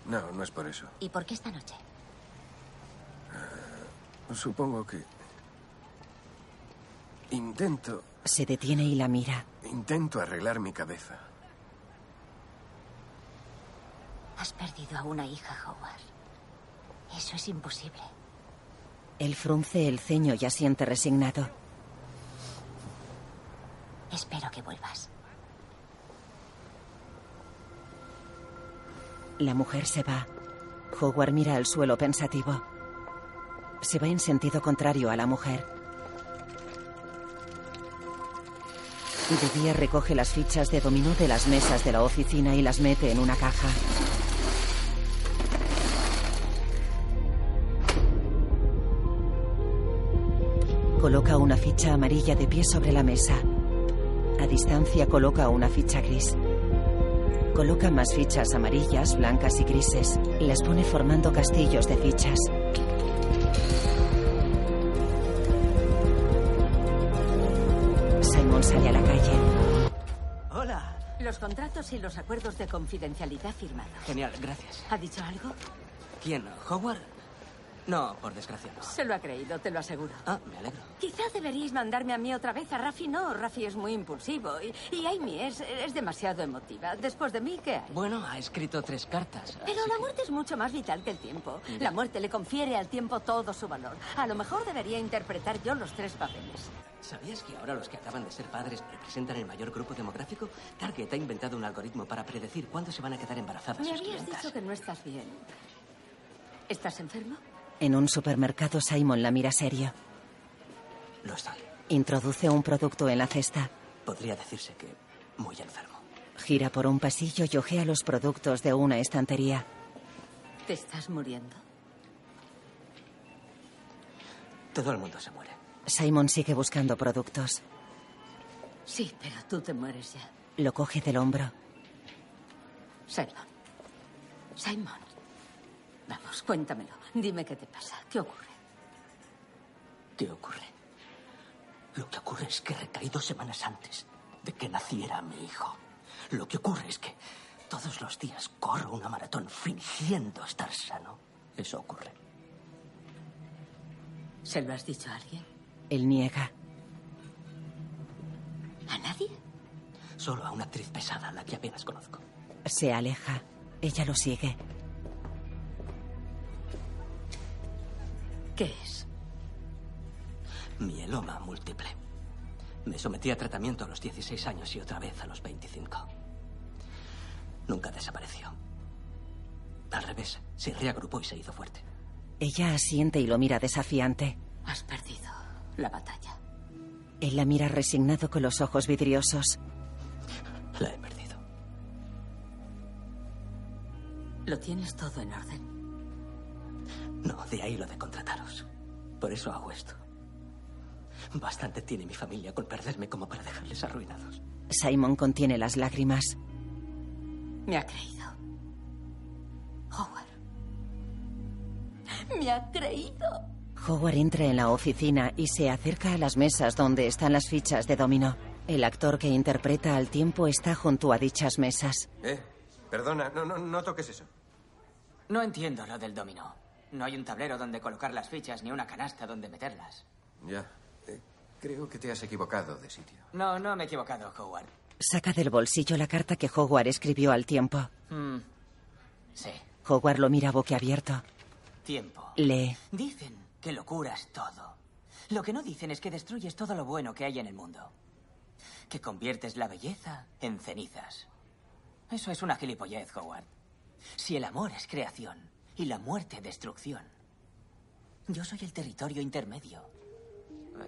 No, no es por eso. ¿Y por qué esta noche? Supongo que... Intento... Se detiene y la mira. Intento arreglar mi cabeza. Has perdido a una hija, Howard. Eso es imposible. Él frunce el ceño y asiente resignado. Espero que vuelvas. La mujer se va. Howard mira al suelo pensativo. Se va en sentido contrario a la mujer. De día recoge las fichas de dominó de las mesas de la oficina y las mete en una caja. Una ficha amarilla de pie sobre la mesa. A distancia coloca una ficha gris. Coloca más fichas amarillas, blancas y grises. Las pone formando castillos de fichas. Simon sale a la calle. Hola. Los contratos y los acuerdos de confidencialidad firmados. Genial, gracias. ¿Ha dicho algo? ¿Quién? ¿Howard? No, por desgracia no. Se lo ha creído, te lo aseguro. Ah, me alegro. Quizá deberíais mandarme a mí otra vez. A Rafi no. Rafi es muy impulsivo. Y, y Amy es, es demasiado emotiva. Después de mí, ¿qué hay? Bueno, ha escrito tres cartas. Pero la muerte es mucho más vital que el tiempo. La muerte le confiere al tiempo todo su valor. A lo mejor debería interpretar yo los tres papeles. ¿Sabías que ahora los que acaban de ser padres representan el mayor grupo demográfico? Target ha inventado un algoritmo para predecir cuándo se van a quedar embarazadas Me sus habías clientas. dicho que no estás bien. ¿Estás enfermo? En un supermercado, Simon la mira serio. Lo estoy. Introduce un producto en la cesta. Podría decirse que muy enfermo. Gira por un pasillo y ojea los productos de una estantería. ¿Te estás muriendo? Todo el mundo se muere. Simon sigue buscando productos. Sí, pero tú te mueres ya. Lo coge del hombro. Simon. Simon. Vamos, cuéntamelo. Dime qué te pasa. ¿Qué ocurre? ¿Qué ocurre? Lo que ocurre es que recaí dos semanas antes de que naciera mi hijo. Lo que ocurre es que todos los días corro una maratón fingiendo estar sano, eso ocurre. ¿Se lo has dicho a alguien? Él niega. ¿A nadie? Solo a una actriz pesada a la que apenas conozco. Se aleja. Ella lo sigue. ¿Qué es? Mieloma múltiple. Me sometí a tratamiento a los 16 años y otra vez a los 25. Nunca desapareció. Al revés, se reagrupó y se hizo fuerte. Ella asiente y lo mira desafiante. Has perdido la batalla. Él la mira resignado con los ojos vidriosos. La he perdido. ¿Lo tienes todo en orden? No, de ahí lo de contrataros. Por eso hago esto. Bastante tiene mi familia con perderme como para dejarles arruinados. Simon contiene las lágrimas. Me ha creído. Howard. Me ha creído. Howard entra en la oficina y se acerca a las mesas donde están las fichas de dominó. El actor que interpreta al tiempo está junto a dichas mesas. Eh, perdona, no, no, no toques eso. No entiendo lo del dominó. No hay un tablero donde colocar las fichas ni una canasta donde meterlas. Ya. eh, creo que te has equivocado de sitio. No, no me he equivocado, Howard. Saca del bolsillo la carta que Howard escribió al tiempo. Hmm. Sí, Howard lo mira boquiabierto. tiempo. Lee. Dicen que lo curas todo. Lo que no dicen es que destruyes todo lo bueno que hay en el mundo. Que conviertes la belleza en cenizas. Eso es una gilipollez, Howard. Si el amor es creación y la muerte destrucción. Yo soy el territorio intermedio.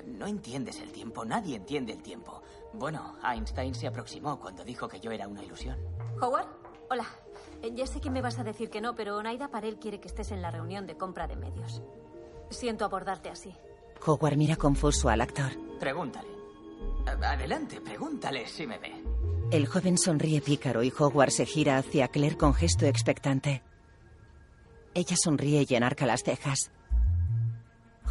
No entiendes el tiempo, nadie entiende el tiempo. Bueno, Einstein se aproximó cuando dijo que yo era una ilusión. Howard, hola. Eh, Ya sé que me vas a decir que no, pero Naida Parel quiere que estés en la reunión de compra de medios. Siento abordarte así. Howard mira confuso al actor. Pregúntale. Adelante, pregúntale si me ve. El joven sonríe pícaro y Howard se gira hacia Claire con gesto expectante. Ella sonríe y enarca las cejas.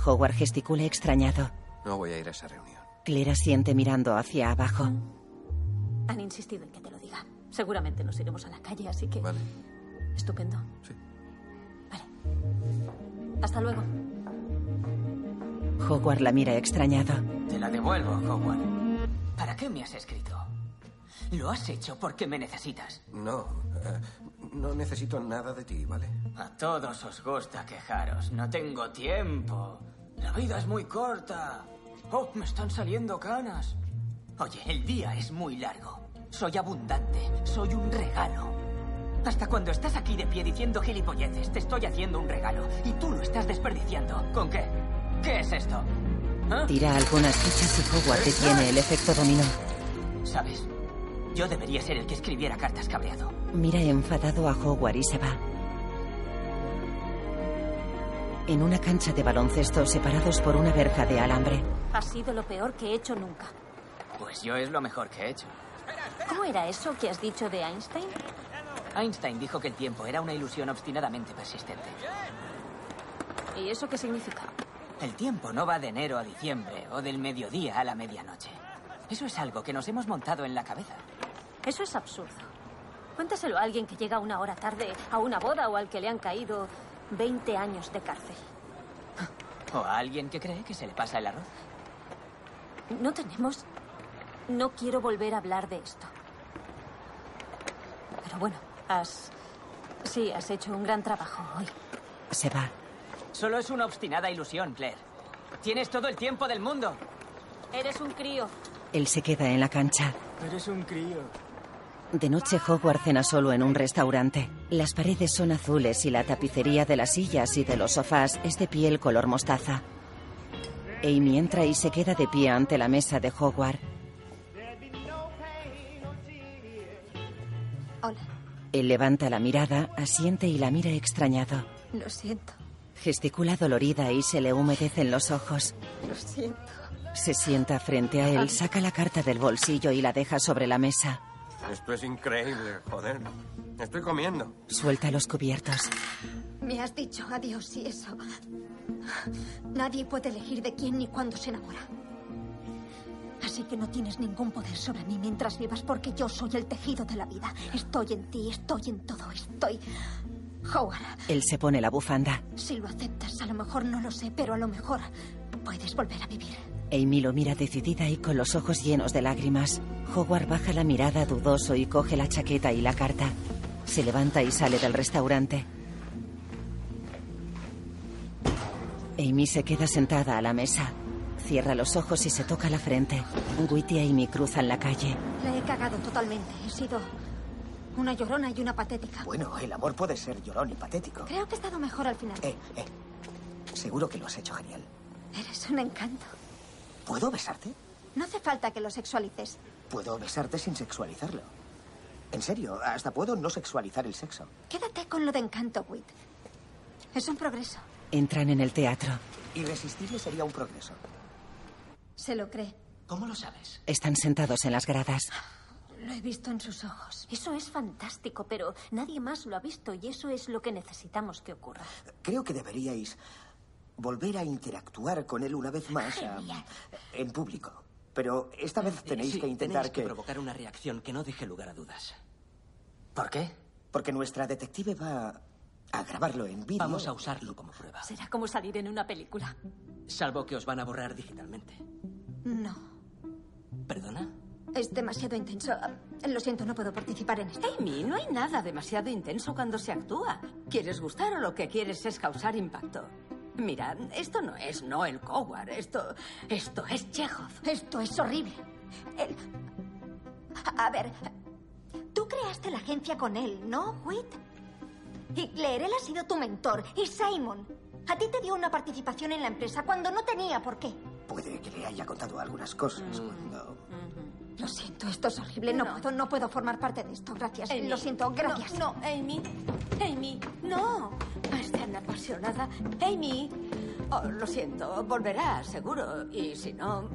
Howard gesticula extrañado. No voy a ir a esa reunión. Claire asiente mirando hacia abajo. Han insistido en que te lo diga. Seguramente nos iremos a la calle, así que... Vale. Estupendo. Sí. Vale. Hasta luego. Howard la mira extrañado. Te la devuelvo, Howard. ¿Para qué me has escrito? Lo has hecho porque me necesitas. No, eh, no necesito nada de ti, ¿vale? A todos os gusta quejaros. No tengo tiempo. La vida es muy corta. Oh, me están saliendo canas. Oye, el día es muy largo. Soy abundante. Soy un regalo. Hasta cuando estás aquí de pie diciendo gilipolleces, te estoy haciendo un regalo. Y tú lo estás desperdiciando. ¿Con qué? ¿Qué es esto? ¿Ah? Tira algunas fichas y Howard detiene el efecto dominó. ¿Sabes? Yo debería ser el que escribiera cartas cabreado. Mira enfadado a Howard y se va. En una cancha de baloncesto separados por una verja de alambre. Ha sido lo peor que he hecho nunca. Pues yo es lo mejor que he hecho. ¿Cómo era eso que has dicho de Einstein? Einstein dijo que el tiempo era una ilusión obstinadamente persistente. ¿Y eso qué significa? El tiempo no va de enero a diciembre o del mediodía a la medianoche. Eso es algo que nos hemos montado en la cabeza. Eso es absurdo. Cuéntaselo a alguien que llega una hora tarde a una boda o al que le han caído 20 años de cárcel. O a alguien que cree que se le pasa el arroz. No tenemos... No quiero volver a hablar de esto. Pero bueno, has... Sí, has hecho un gran trabajo hoy. Se va. Solo es una obstinada ilusión, Claire. Tienes todo el tiempo del mundo. Eres un crío. Él se queda en la cancha. Eres un crío. De noche Howard cena solo en un restaurante. Las paredes son azules y la tapicería de las sillas y de los sofás es de piel color mostaza. Amy entra y se queda de pie ante la mesa de Howard. Hola. Él levanta la mirada, asiente y la mira extrañado. Lo siento. Gesticula dolorida y se le humedecen los ojos. Lo siento. Se sienta frente a él, saca la carta del bolsillo y la deja sobre la mesa. Esto es increíble, joder. Estoy comiendo. Suelta los cubiertos. Me has dicho adiós y eso. Nadie puede elegir de quién ni cuándo se enamora. Así que no tienes ningún poder sobre mí mientras vivas porque yo soy el tejido de la vida. Estoy en ti, estoy en todo, estoy... Howard, Él se pone la bufanda. si lo aceptas, a lo mejor no lo sé, pero a lo mejor puedes volver a vivir. Amy lo mira decidida y con los ojos llenos de lágrimas. Howard baja la mirada dudoso y coge la chaqueta y la carta. Se levanta y sale del restaurante. Amy se queda sentada a la mesa. Cierra los ojos y se toca la frente. Whit y Amy cruzan la calle. La he cagado totalmente. He sido una llorona y una patética. Bueno, el amor puede ser llorón y patético. Creo que he estado mejor al final. Eh, eh. Seguro que lo has hecho genial. Eres un encanto. ¿Puedo besarte? No hace falta que lo sexualices. Puedo besarte sin sexualizarlo. En serio, hasta puedo no sexualizar el sexo. Quédate con lo de encanto, Whit. Es un progreso. Entran en el teatro. Irresistible sería un progreso. Se lo cree. ¿Cómo lo sabes? Están sentados en las gradas. Lo he visto en sus ojos. Eso es fantástico, pero nadie más lo ha visto y eso es lo que necesitamos que ocurra. Creo que deberíais volver a interactuar con él una vez más en público. Pero esta vez tenéis Sí, que intentar tenéis que que... provocar una reacción que no deje lugar a dudas. ¿Por qué? Porque nuestra detective va a grabarlo en vídeo. Vamos a usarlo como prueba. Será como salir en una película. Salvo que os van a borrar digitalmente. No. ¿Perdona? Es demasiado intenso. Lo siento, no puedo participar en esto. Amy, no hay nada demasiado intenso cuando se actúa. ¿Quieres gustar o lo que quieres es causar impacto? Mira, esto no es Noel Coward, esto, esto es Chekhov. Esto es horrible. Él... A ver, tú creaste la agencia con él, ¿no, Whit? Y Claire, él ha sido tu mentor. Y Simon, a ti te dio una participación en la empresa cuando no tenía por qué. Puede que le haya contado algunas cosas cuando... Lo siento, esto es horrible. No, puedo, no puedo formar parte de esto. Gracias. Amy, Lo siento, gracias. No, no, Amy. Amy, no. Es tan apasionada. Amy. Oh, lo siento, volverá, seguro. Y si no,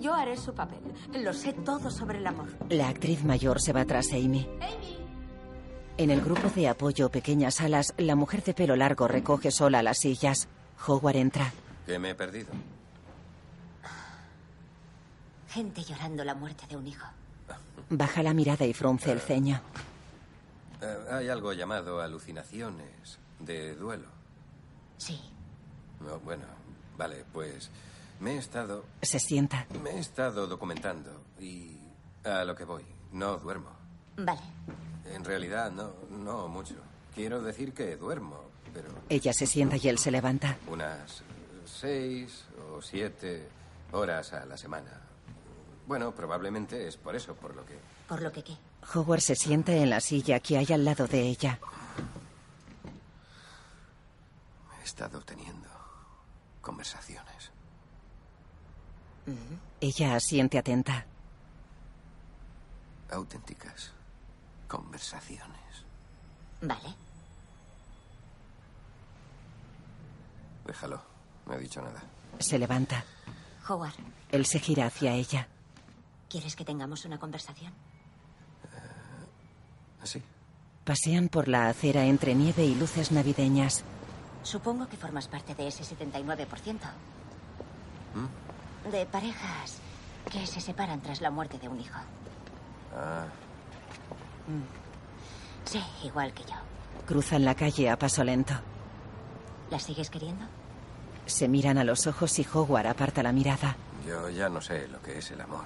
yo haré su papel. Lo sé todo sobre el amor. La actriz mayor se va tras Amy. En el grupo de apoyo Pequeñas Alas, la mujer de pelo largo recoge sola las sillas. Howard entra. ¿Qué me he perdido? Gente llorando la muerte de un hijo. Baja la mirada y frunce el ceño. Eh, hay algo llamado alucinaciones de duelo. Sí. No, bueno, vale, pues me he estado... Se sienta. Me he estado documentando y a lo que voy, no duermo. Vale. En realidad, no, no mucho. Quiero decir que duermo, pero Ella se sienta y él se levanta. unas seis o siete horas a la semana. Bueno, probablemente es por eso, por lo que... ¿Por lo que qué? Howard se sienta en la silla que hay al lado de ella. He estado teniendo conversaciones. Ella asiente atenta. Auténticas conversaciones. Vale. Déjalo, no he dicho nada. Se levanta. Howard, Él se gira hacia ella. ¿Quieres que tengamos una conversación? ¿Así? Pasean por la acera entre nieve y luces navideñas. Supongo que formas parte de ese 79%. ¿Mm? De parejas que se separan tras la muerte de un hijo. Ah, Sí, igual que yo. Cruzan la calle a paso lento. ¿La sigues queriendo? Se miran a los ojos y Howard aparta la mirada. yo ya no sé lo que es el amor.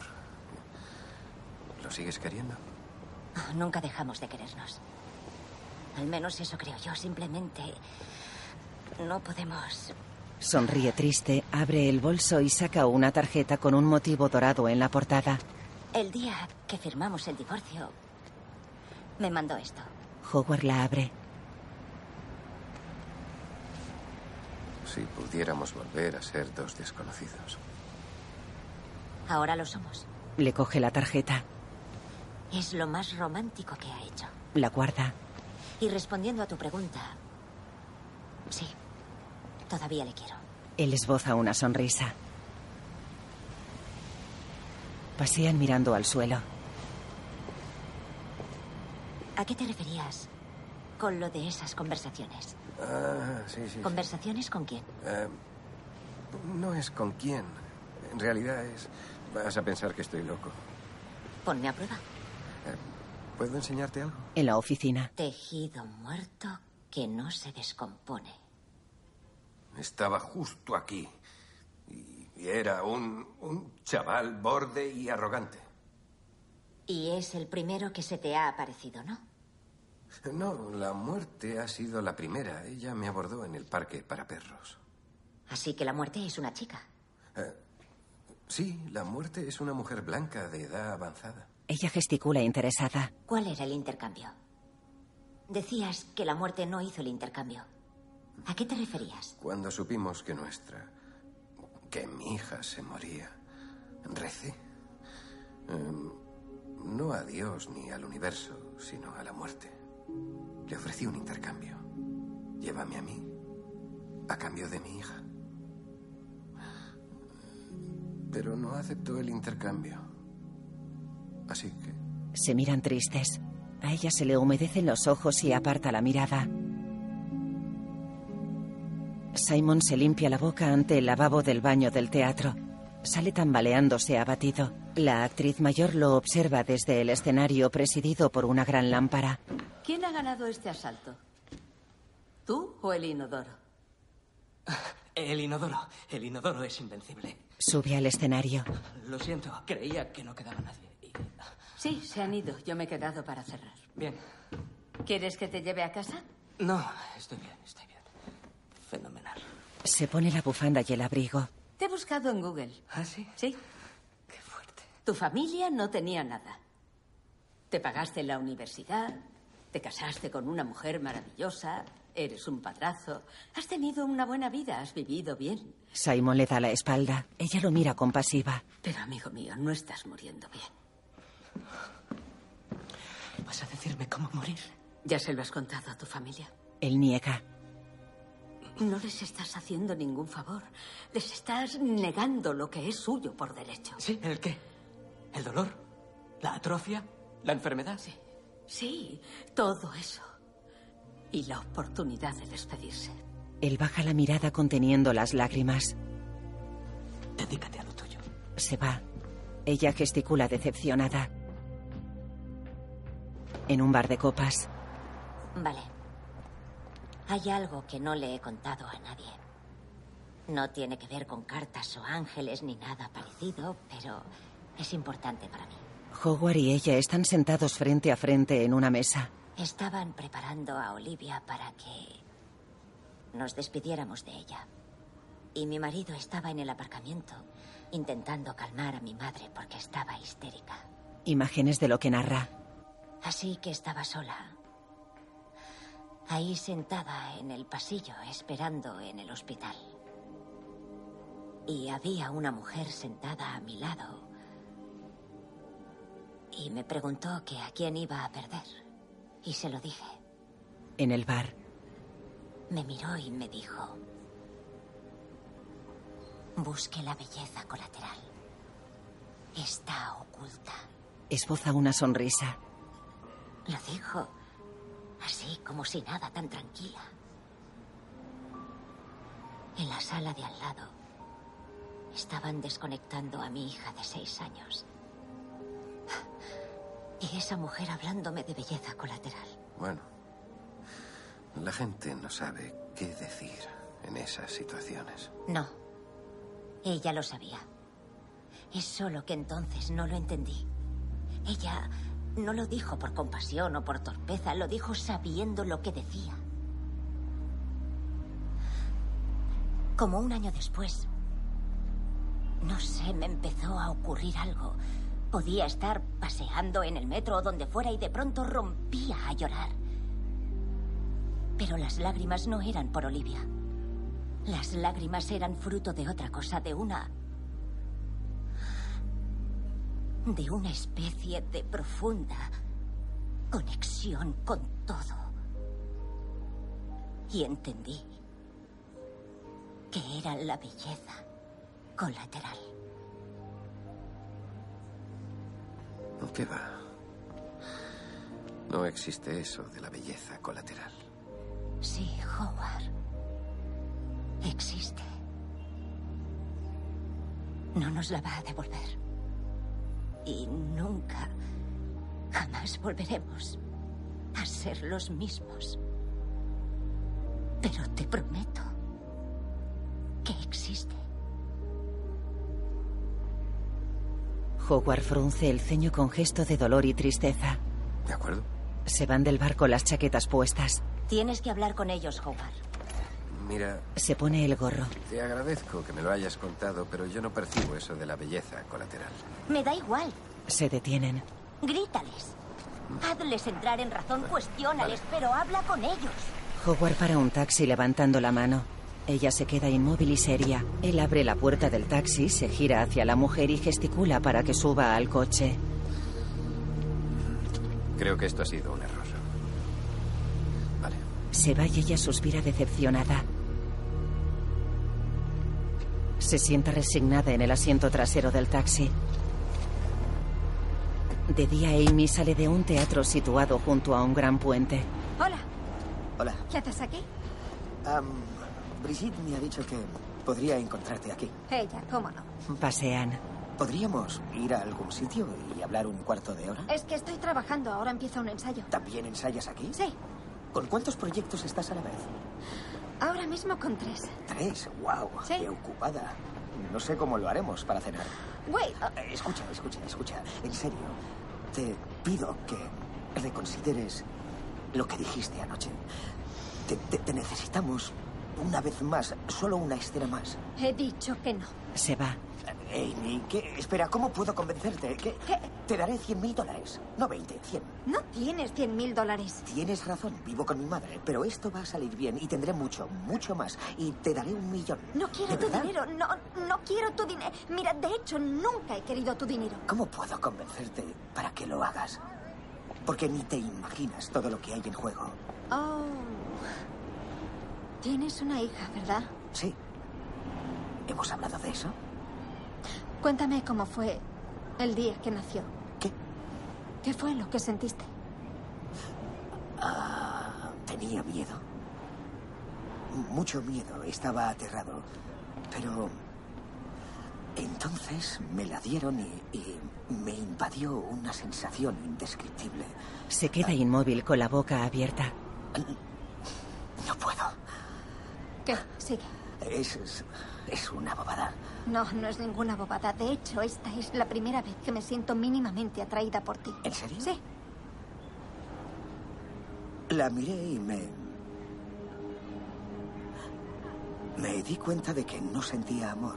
¿Lo sigues queriendo? Oh, Nunca dejamos de querernos. Al menos eso creo yo. Simplemente no podemos. Sonríe triste, abre el bolso y saca una tarjeta con un motivo dorado en la portada. El día que firmamos el divorcio, me mandó esto. Howard la abre. Si pudiéramos volver a ser dos desconocidos. Ahora lo somos. Le coge la tarjeta. Es lo más romántico que ha hecho. La guarda. Y respondiendo a tu pregunta, sí, todavía le quiero. Él esboza una sonrisa. Pasean mirando al suelo. ¿A qué te referías con lo de esas conversaciones? Ah, sí, sí. sí. ¿Conversaciones con quién? Eh, no es con quién. En realidad es Vas a pensar que estoy loco. Ponme a prueba. ¿Puedo enseñarte algo? En la oficina. Tejido muerto que no se descompone. Estaba justo aquí. Y era un, un chaval borde y arrogante. Y es el primero que se te ha aparecido, ¿no? No, la muerte ha sido la primera. Ella me abordó en el parque para perros. Así que la muerte es una chica. Eh, sí, la muerte es una mujer blanca de edad avanzada. Ella gesticula interesada. ¿Cuál era el intercambio? Decías que la muerte no hizo el intercambio. ¿A qué te referías? Cuando supimos que nuestra... que mi hija se moría, recé. Em, no a Dios ni al universo, sino a la muerte. Le ofrecí un intercambio. Llévame a mí, a cambio de mi hija. Pero no aceptó el intercambio. Así que... Se miran tristes. A ella se le humedecen los ojos y aparta la mirada. Simon se limpia la boca ante el lavabo del baño del teatro. Sale tambaleándose abatido. La actriz mayor lo observa desde el escenario presidido por una gran lámpara. ¿Quién ha ganado este asalto? ¿Tú o el inodoro? El inodoro. El inodoro es invencible. Sube al escenario. Lo siento, creía que no quedaba nadie. Sí, se han ido. Yo me he quedado para cerrar. Bien. ¿Quieres que te lleve a casa? No, estoy bien, estoy bien. Fenomenal. Se pone la bufanda y el abrigo. Te he buscado en Google. ¿Ah, sí? Sí. Qué fuerte. Tu familia no tenía nada. Te pagaste la universidad, te casaste con una mujer maravillosa, eres un padrazo, has tenido una buena vida, has vivido bien. Simon le da la espalda. Ella lo mira compasiva. Pero, amigo mío, no estás muriendo bien. ¿Vas a decirme cómo morir? ¿Ya se lo has contado a tu familia? Él niega. No les estás haciendo ningún favor. Les estás negando lo que es suyo por derecho. ¿Sí? ¿El qué? ¿El dolor? ¿La atrofia? ¿La enfermedad? Sí. Sí, todo eso. Y la oportunidad de despedirse. Él baja la mirada conteniendo las lágrimas. Dedícate a lo tuyo. Se va. Ella gesticula decepcionada. En un bar de copas, Vale. Hay algo que no le he contado a nadie. No tiene que ver con cartas o ángeles ni nada parecido, pero es importante para mí. Howard y ella están sentados frente a frente en una mesa. Estaban preparando a Olivia para que nos despidiéramos de ella. Y mi marido estaba en el aparcamiento intentando calmar a mi madre porque estaba histérica. Imágenes de lo que narra. Así que estaba sola. Ahí sentada en el pasillo esperando en el hospital. Y había una mujer sentada a mi lado. Y me preguntó que a quién iba a perder. Y se lo dije. En el bar, Me miró y me dijo, busque la belleza colateral. Está oculta. esboza una sonrisa. Lo dijo así como si nada, tan tranquila. En la sala de al lado estaban desconectando a mi hija de seis años. Y esa mujer hablándome de belleza colateral. Bueno, la gente no sabe qué decir en esas situaciones. No, ella lo sabía. Es solo que entonces no lo entendí. Ella no lo dijo por compasión o por torpeza, lo dijo sabiendo lo que decía. Como un año después, no sé, me empezó a ocurrir algo. Podía estar paseando en el metro o donde fuera y de pronto rompía a llorar. Pero las lágrimas no eran por Olivia. Las lágrimas eran fruto de otra cosa, de una... de una especie de profunda conexión con todo. Y entendí que era la belleza colateral. ¿Qué va? No existe eso de la belleza colateral. Sí, Howard. Existe. No nos la va a devolver. Y nunca, jamás volveremos a ser los mismos. Pero te prometo que existe. Howard frunce el ceño con gesto de dolor y tristeza. ¿De acuerdo? Se van del barco las chaquetas puestas. Tienes que hablar con ellos, Howard. Mira, Se pone el gorro. te agradezco que me lo hayas contado, pero yo no percibo eso de la belleza colateral. Me da igual. Se detienen. Grítales. Hazles entrar en razón, cuestiónales, pero habla con ellos. Howard para un taxi levantando la mano. Ella se queda inmóvil y seria. Él abre la puerta del taxi, se gira hacia la mujer y gesticula para que suba al coche. Creo que esto ha sido un error. Se va y ella suspira decepcionada. Se sienta resignada en el asiento trasero del taxi. De día, Amy sale de un teatro situado junto a un gran puente. Hola, Hola. ¿qué haces aquí? Am, Brigitte me ha dicho que podría encontrarte aquí. Ella, cómo no. Pasean. ¿Podríamos ir a algún sitio y hablar un cuarto de hora? Es que estoy trabajando, ahora empieza un ensayo. ¿También ensayas aquí? Sí, ¿Con cuántos proyectos estás a la vez? Ahora mismo con tres. Tres. ¡Wow! Sí. ¡Qué ocupada! No sé cómo lo haremos para cenar. Güey, ah, Eh, Escucha, escucha, escucha. En serio, te pido que reconsideres lo que dijiste anoche. Te, te- te necesitamos una vez más, solo una escena más. he dicho que no. Se va. Amy, ¿qué? Espera, ¿cómo puedo convencerte? ¿Qué? Te daré 100 mil dólares. No 20, 100. No tienes 100 mil dólares. Tienes razón, vivo con mi madre, pero esto va a salir bien y tendré mucho, mucho más. Y te daré un millón. No quiero ¿De tu verdad? dinero, no, no quiero tu dinero. Mira, de hecho, nunca he querido tu dinero. ¿Cómo puedo convencerte para que lo hagas? Porque ni te imaginas todo lo que hay en juego. Oh. Tienes una hija, ¿verdad? Sí. ¿Hemos hablado de eso? Cuéntame cómo fue el día que nació. ¿Qué? ¿Qué fue lo que sentiste? Ah, tenía miedo. Mucho miedo. Estaba aterrado. Pero... Entonces me la dieron y, y me invadió una sensación indescriptible. Se queda inmóvil con la boca abierta. No puedo. ¿Qué? Sigue. Es, es, es una bobada. No, no es ninguna bobada. De hecho, esta es la primera vez que me siento mínimamente atraída por ti. ¿En serio? Sí. La miré y me... Me di cuenta de que no sentía amor.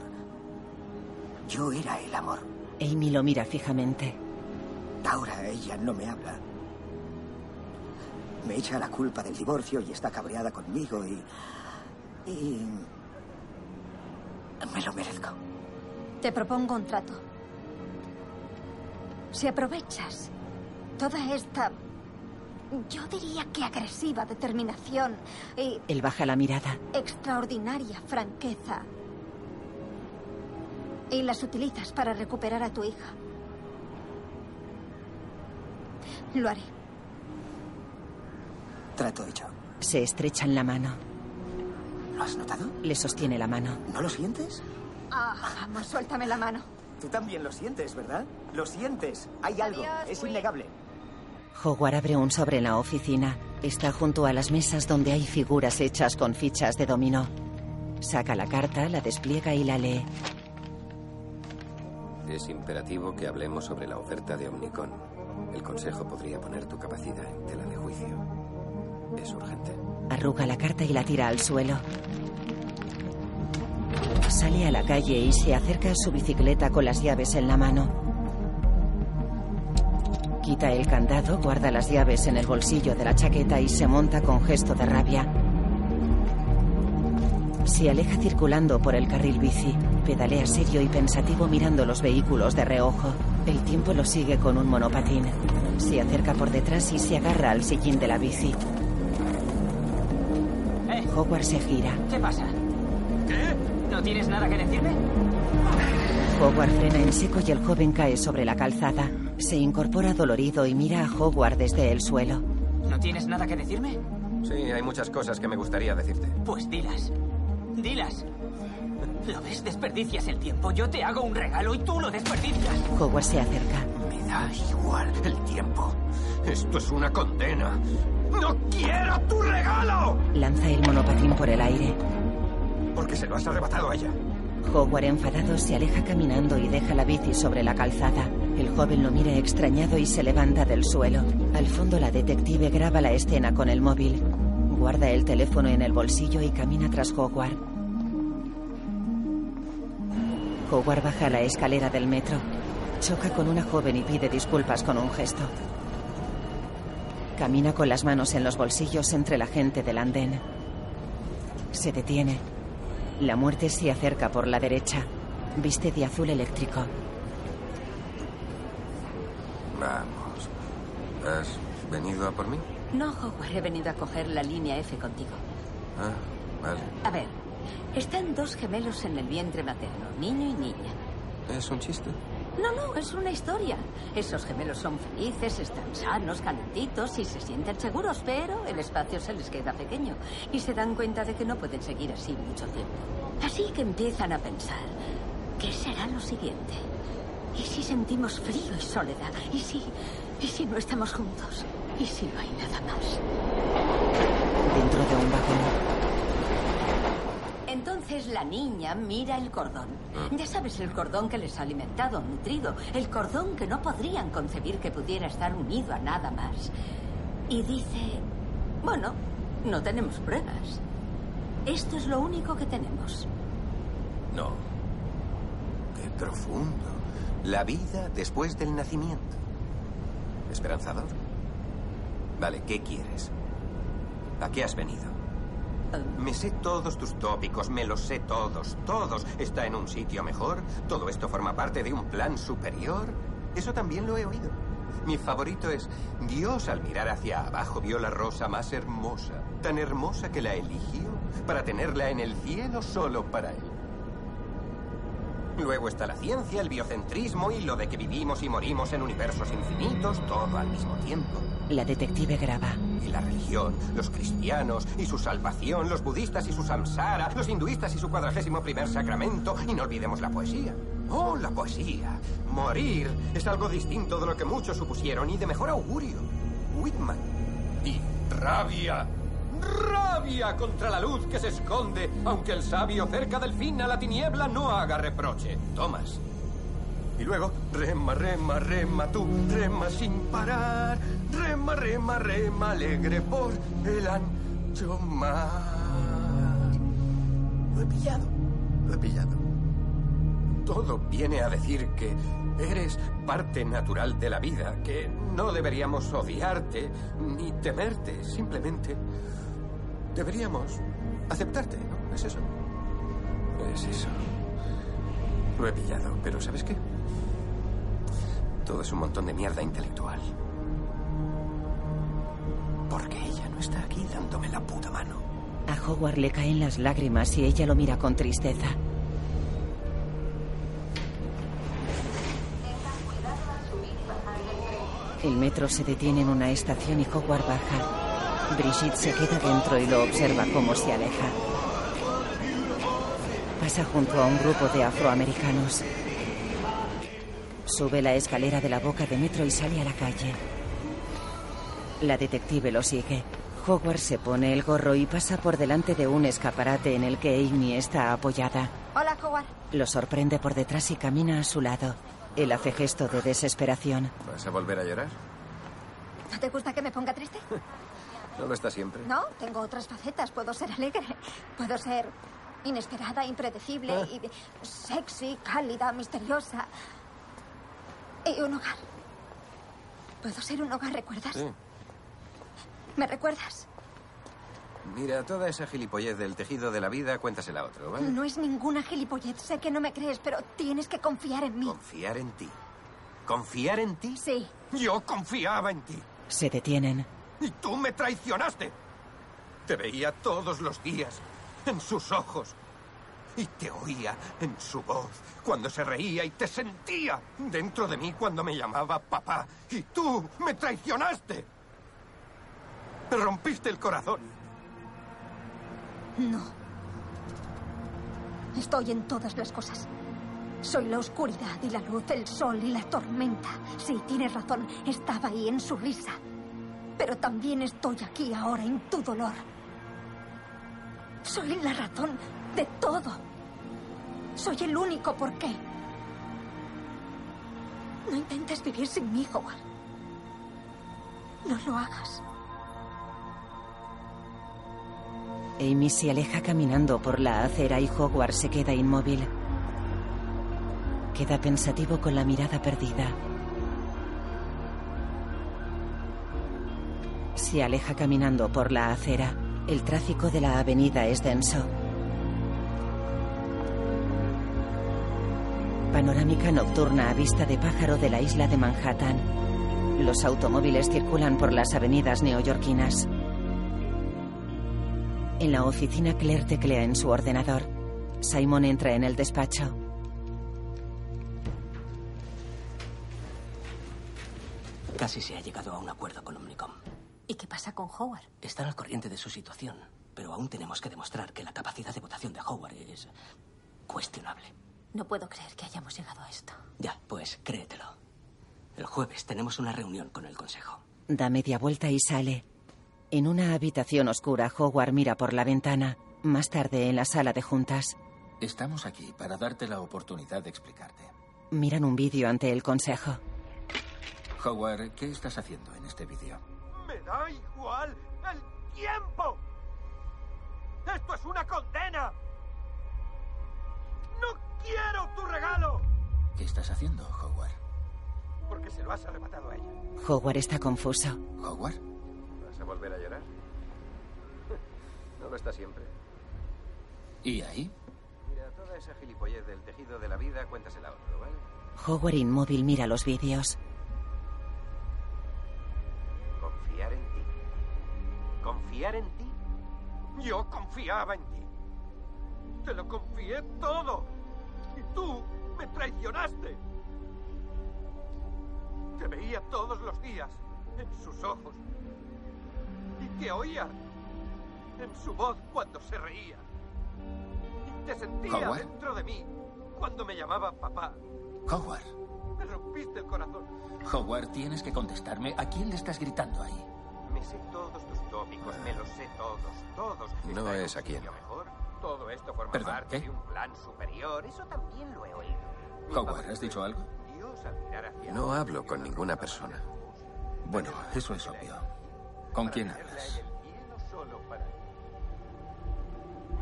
Yo era el amor. Amy lo mira fijamente. Ahora ella no me habla. Me echa la culpa del divorcio y está cabreada conmigo y... Y... Me lo merezco. Te propongo un trato. Si aprovechas toda esta, yo diría que agresiva determinación y Él baja la mirada. extraordinaria franqueza y las utilizas para recuperar a tu hija, lo haré. Trato hecho. Se estrechan la mano. ¿Lo has notado? Le sostiene la mano. ¿No lo sientes? Ah, vamos, suéltame la mano. Tú también lo sientes, ¿verdad? Lo sientes. Hay algo. Adiós, es Will. innegable. Howard abre un sobre en la oficina. Está junto a las mesas donde hay figuras hechas con fichas de dominó. Saca la carta, la despliega y la lee. Es imperativo que hablemos sobre la oferta de Omnicon. El Consejo podría poner tu capacidad en tela de juicio. Es urgente. Arruga la carta y la tira al suelo. Sale a la calle y se acerca a su bicicleta con las llaves en la mano. Quita el candado, guarda las llaves en el bolsillo de la chaqueta y se monta con gesto de rabia. Se aleja circulando por el carril bici. Pedalea serio y pensativo mirando los vehículos de reojo. El tiempo lo sigue con un monopatín. Se acerca por detrás y se agarra al sillín de la bici. Howard se gira. ¿Qué pasa? ¿Qué? ¿No tienes nada que decirme? Howard frena en seco y el joven cae sobre la calzada. Se incorpora dolorido y mira a Howard desde el suelo. ¿No tienes nada que decirme? Sí, hay muchas cosas que me gustaría decirte. Pues dilas. Dilas. ¿Lo ves? Desperdicias el tiempo. Yo te hago un regalo y tú lo desperdicias. Howard se acerca. Me da igual el tiempo. Esto es una condena. ¡No quiero tu regalo! Lanza el monopatín por el aire. Porque se lo has arrebatado a ella. Howard enfadado se aleja caminando y deja la bici sobre la calzada. El joven lo mira extrañado y se levanta del suelo. Al fondo la detective graba la escena con el móvil. Guarda el teléfono en el bolsillo y camina tras Howard. Howard baja la escalera del metro. Choca con una joven y pide disculpas con un gesto. Camina con las manos en los bolsillos entre la gente del andén. Se detiene. La muerte se acerca por la derecha. Viste de azul eléctrico. Vamos. ¿Has venido a por mí? No, Howard, he venido a coger la línea F contigo. Ah, vale. A ver, están dos gemelos en el vientre materno, niño y niña. ¿Es un chiste? No, no, es una historia. Esos gemelos son felices, están sanos, calentitos y se sienten seguros, pero el espacio se les queda pequeño y se dan cuenta de que no pueden seguir así mucho tiempo. Así que empiezan a pensar, ¿qué será lo siguiente? ¿Y si sentimos frío y soledad? ¿Y si, y si no estamos juntos? ¿Y si no hay nada más? Dentro de un vagón. La niña mira el cordón. Ya sabes, el cordón que les ha alimentado, nutrido. El cordón que no podrían concebir que pudiera estar unido a nada más. Y dice, bueno, no tenemos pruebas. Esto es lo único que tenemos. No. Qué profundo. La vida después del nacimiento. ¿Esperanzador? Vale, ¿qué quieres? ¿A qué has venido? Me sé todos tus tópicos, me los sé todos, todos. ¿Está en un sitio mejor? ¿Todo esto forma parte de un plan superior? Eso también lo he oído. Mi favorito es, Dios al mirar hacia abajo vio la rosa más hermosa, tan hermosa que la eligió para tenerla en el cielo solo para él. Luego está la ciencia, el biocentrismo y lo de que vivimos y morimos en universos infinitos, todo al mismo tiempo. La detective graba. Y la religión, los cristianos y su salvación, los budistas y su samsara, los hinduistas y su cuadragésimo primer sacramento, y no olvidemos la poesía. Oh, la poesía. Morir es algo distinto de lo que muchos supusieron y de mejor augurio. Whitman. Y rabia. Rabia contra la luz que se esconde, aunque el sabio cerca del fin a la tiniebla no haga reproche. Thomas. Y luego, rema, rema, rema tú, rema sin parar, rema, rema, rema alegre por el ancho mar. Lo he pillado, lo he pillado. Todo viene a decir que eres parte natural de la vida, que no deberíamos odiarte ni temerte, simplemente deberíamos aceptarte, ¿no? ¿Es eso? Es eso. Lo he pillado, pero ¿sabes qué? Todo es un montón de mierda intelectual. Porque ella no está aquí dándome la puta mano. A Howard le caen las lágrimas y ella lo mira con tristeza. El metro se detiene en una estación y Howard baja. Brigitte se queda dentro y lo observa como se aleja. Pasa junto a un grupo de afroamericanos. Sube la escalera de la boca de metro y sale a la calle. La detective lo sigue. Howard se pone el gorro y pasa por delante de un escaparate en el que Amy está apoyada. Hola, Howard. Lo sorprende por detrás y camina a su lado. Él hace gesto de desesperación. ¿Vas a volver a llorar? ¿No te gusta que me ponga triste? No lo está siempre. No, tengo otras facetas. Puedo ser alegre. Puedo ser inesperada, impredecible, Ah. y sexy, cálida, misteriosa. Y un hogar. Puedo ser un hogar, ¿recuerdas? Sí. ¿Me recuerdas? Mira, toda esa gilipollez del tejido de la vida, cuéntasela a otro, ¿vale? No es ninguna gilipollez. Sé que no me crees, pero tienes que confiar en mí. Confiar en ti. ¿Confiar en ti? Sí. Yo confiaba en ti. Se detienen. Y tú me traicionaste. Te veía todos los días en sus ojos. Y te oía en su voz cuando se reía y te sentía dentro de mí cuando me llamaba papá. Y tú me traicionaste. Me rompiste el corazón. No. Estoy en todas las cosas. Soy la oscuridad y la luz, el sol y la tormenta. Sí, tienes razón, estaba ahí en su risa. Pero también estoy aquí ahora en tu dolor. Soy la razón de todo. Soy el único porqué. No intentes vivir sin mí, Howard. No lo hagas. Amy se aleja caminando por la acera y Howard se queda inmóvil. Queda pensativo con la mirada perdida. Se aleja caminando por la acera. El tráfico de la avenida es denso. Panorámica nocturna a vista de pájaro de la isla de Manhattan. Los automóviles circulan por las avenidas neoyorquinas. En la oficina Claire teclea en su ordenador. Simon entra en el despacho. Casi se ha llegado a un acuerdo con Omnicom. ¿Y qué pasa con Howard? Están al corriente de su situación, pero aún tenemos que demostrar que la capacidad de votación de Howard es cuestionable. No puedo creer que hayamos llegado a esto. Ya, pues créetelo. El jueves tenemos una reunión con el Consejo. Da media vuelta y sale. En una habitación oscura, Howard mira por la ventana. Más tarde, en la sala de juntas, Estamos aquí para darte la oportunidad de explicarte. miran un vídeo ante el consejo. Howard, ¿qué estás haciendo en este vídeo? ¡Me da igual el tiempo! ¡Esto es una condena! ¡No quiero tu regalo! ¿Qué estás haciendo, Howard? Porque se lo has arrebatado a ella. Howard está confuso. ¿Howard? ¿Vas a volver a llorar? No lo está siempre. ¿Y ahí? Mira, toda esa gilipollez del tejido de la vida, cuéntasela a otro, ¿vale? Howard inmóvil mira los vídeos. Confiar en ti. Confiar en ti. Yo confiaba en ti. Te lo confié todo. Y tú me traicionaste. Te veía todos los días en sus ojos. Y te oía en su voz cuando se reía. Y te sentía Howard. dentro de mí cuando me llamaba papá. Howard. Me rompiste el corazón. Howard, tienes que contestarme. ¿A quién le estás gritando ahí? Me sé todos tus tópicos, me los sé todos, todos. No es a quién. mejor. Todo esto forma Perdón, parte ¿qué? de un plan superior. Eso también lo he oído. Howard, ¿has dicho algo? No hablo con ninguna persona. Bueno, eso es obvio. ¿Con quién hablas?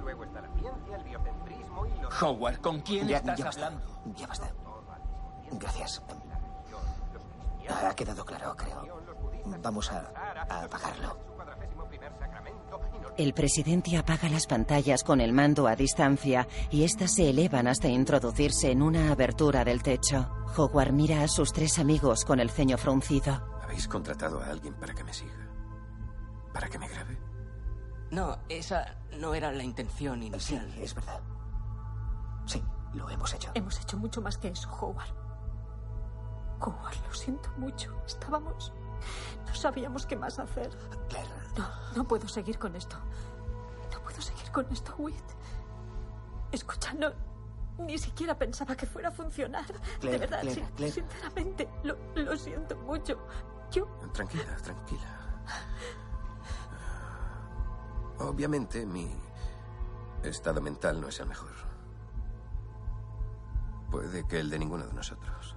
Luego está la ciencia, el biocentrismo y los... Howard, ¿con quién Ya- estás ya basta. hablando? Ya basta. Gracias. Ha quedado claro, creo. Vamos a, a apagarlo. El presidente apaga las pantallas con el mando a distancia y éstas se elevan hasta introducirse en una abertura del techo. Howard mira a sus tres amigos con el ceño fruncido. ¿Habéis contratado a alguien para que me siga? ¿Para que me grabe? No, esa no era la intención inicial. Sí, es verdad. Sí, lo hemos hecho. Hemos hecho mucho más que eso, Howard. Howard, lo siento mucho. Estábamos... No sabíamos qué más hacer. Claire. No, no puedo seguir con esto. No puedo seguir con esto, Whit. Escucha, no... Ni siquiera pensaba que fuera a funcionar. Claire, de verdad, Claire, sí, Claire. sinceramente, lo, lo siento mucho. Yo... Tranquila, tranquila. Obviamente mi estado mental no es el mejor. Puede que el de ninguno de nosotros.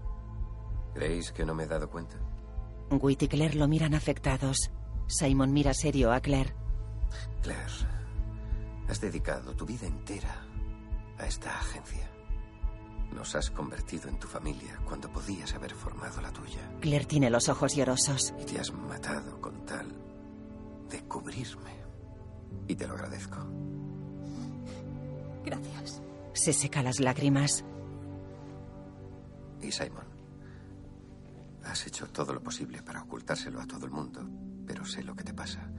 ¿Creéis que no me he dado cuenta? Whit y Claire lo miran afectados. Simon mira serio a Claire. Claire, has dedicado tu vida entera a esta agencia. Nos has convertido en tu familia cuando podías haber formado la tuya. Claire tiene los ojos llorosos. Y te has matado con tal de cubrirme. Y te lo agradezco. Gracias. Se seca las lágrimas. Y Simon, has hecho todo lo posible para ocultárselo a todo el mundo, pero sé lo que te pasa.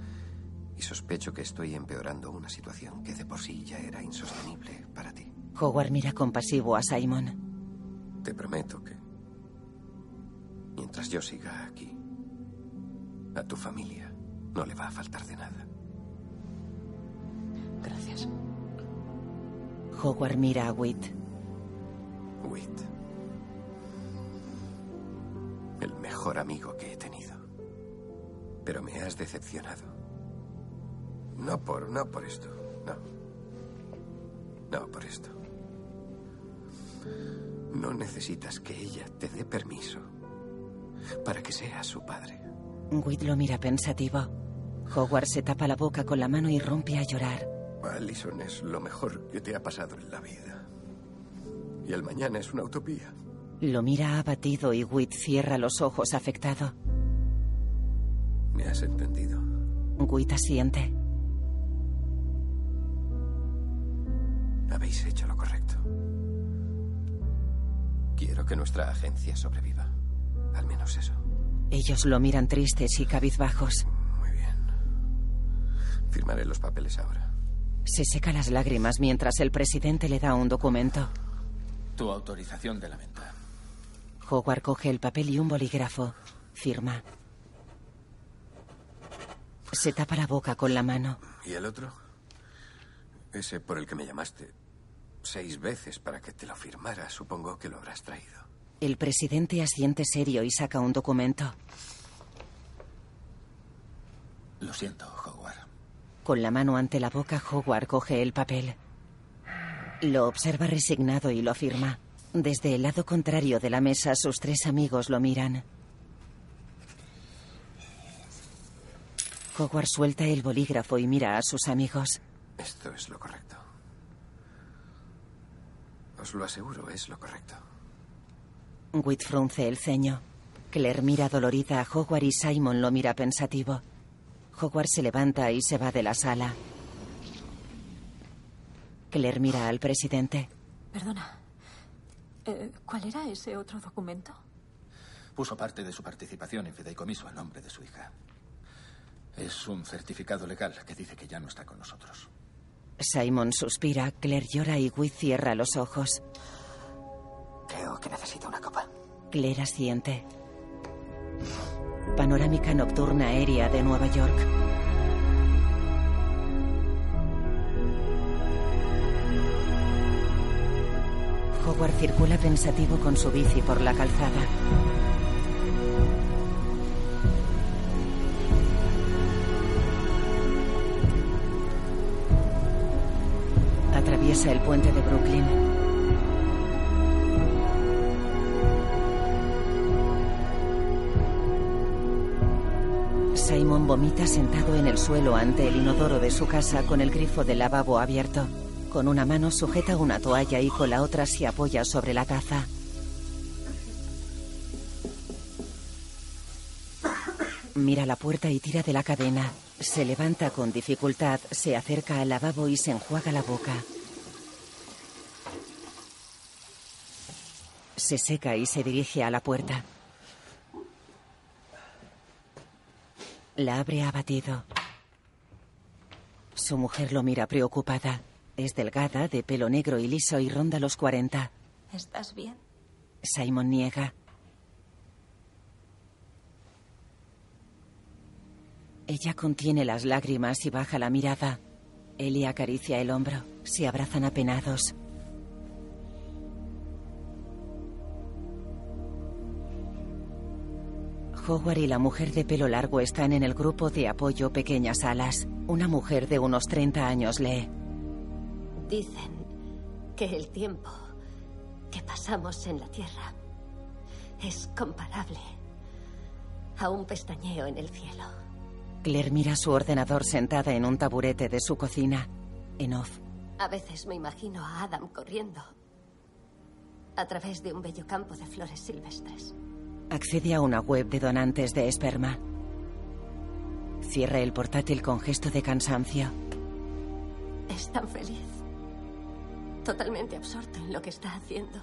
Y sospecho que estoy empeorando una situación que de por sí ya era insostenible para ti. Howard mira compasivo a Simon. Te prometo que mientras yo siga aquí, a tu familia no le va a faltar de nada. Gracias. Howard mira a. Whit. Witt. El mejor amigo que he tenido. Pero me has decepcionado. No por, no por esto, no. No por esto. No necesitas que ella te dé permiso para que seas su padre. Witt lo mira pensativo. Howard se tapa la boca con la mano y rompe a llorar. Allison es lo mejor que te ha pasado en la vida. Y el mañana es una utopía. Lo mira abatido y Witt cierra los ojos afectado. ¿Me has entendido? Witt asiente. Habéis hecho lo correcto. Quiero que nuestra agencia sobreviva. Al menos eso. Ellos lo miran tristes y cabizbajos. Muy bien. Firmaré los papeles ahora. Se seca las lágrimas mientras el presidente le da un documento. Tu autorización de la venta. Howard coge el papel y un bolígrafo. Firma. Se tapa la boca con la mano. ¿Y el otro? Ese por el que me llamaste seis veces para que te lo firmara. Supongo que lo habrás traído. El presidente asiente serio y saca un documento. Lo siento, Howard. Con la mano ante la boca, Howard coge el papel. Lo observa resignado y lo firma. Desde el lado contrario de la mesa, sus tres amigos lo miran. Howard suelta el bolígrafo y mira a sus amigos. Esto es lo correcto. Os lo aseguro, es lo correcto. Witt frunce el ceño. Claire mira dolorida a Howard y Simon lo mira pensativo. Howard se levanta y se va de la sala. Claire mira al presidente. Perdona. Eh, ¿Cuál era ese otro documento? Puso parte de su participación en fideicomiso a nombre de su hija. Es un certificado legal que dice que ya no está con nosotros. Simon suspira, Claire llora y Witt cierra los ojos. Creo que necesito una copa. Claire asiente. Panorámica nocturna aérea de Nueva York. Howard circula pensativo con su bici por la calzada. Atraviesa el puente de Brooklyn. Simon vomita sentado en el suelo ante el inodoro de su casa con el grifo del lavabo abierto. Con una mano sujeta una toalla y con la otra se apoya sobre la taza. Mira la puerta y tira de la cadena. Se levanta con dificultad, se acerca al lavabo y se enjuaga la boca. Se seca y se dirige a la puerta. La abre abatido. Su mujer lo mira preocupada. Es delgada, de pelo negro y liso y ronda los 40. ¿Estás bien? Simon niega. Ella contiene las lágrimas y baja la mirada. Ellie acaricia el hombro. Se abrazan apenados. Howard y la mujer de pelo largo están en el grupo de apoyo Pequeñas Alas. Una mujer de unos 30 años lee. Dicen que el tiempo que pasamos en la Tierra es comparable a un pestañeo en el cielo. Claire mira su ordenador sentada en un taburete de su cocina. En off. A veces me imagino a Adam corriendo a través de un bello campo de flores silvestres. Accede a una web de donantes de esperma. Cierra el portátil con gesto de cansancio. Es tan feliz. Totalmente absorto en lo que está haciendo.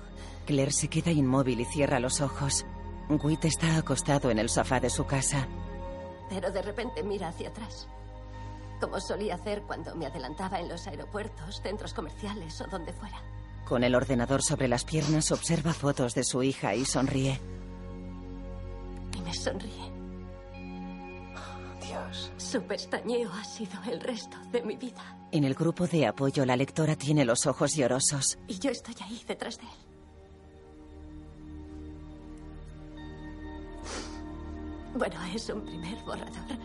Claire se queda inmóvil y cierra los ojos. Witt está acostado en el sofá de su casa. Pero de repente mira hacia atrás. Como solía hacer cuando me adelantaba en los aeropuertos, centros comerciales o donde fuera. Con el ordenador sobre las piernas observa fotos de su hija y sonríe y me sonríe. Dios. Su pestañeo ha sido el resto de mi vida. En el grupo de apoyo, la lectora tiene los ojos llorosos. Y yo estoy ahí detrás de él. Bueno, es un primer borrador.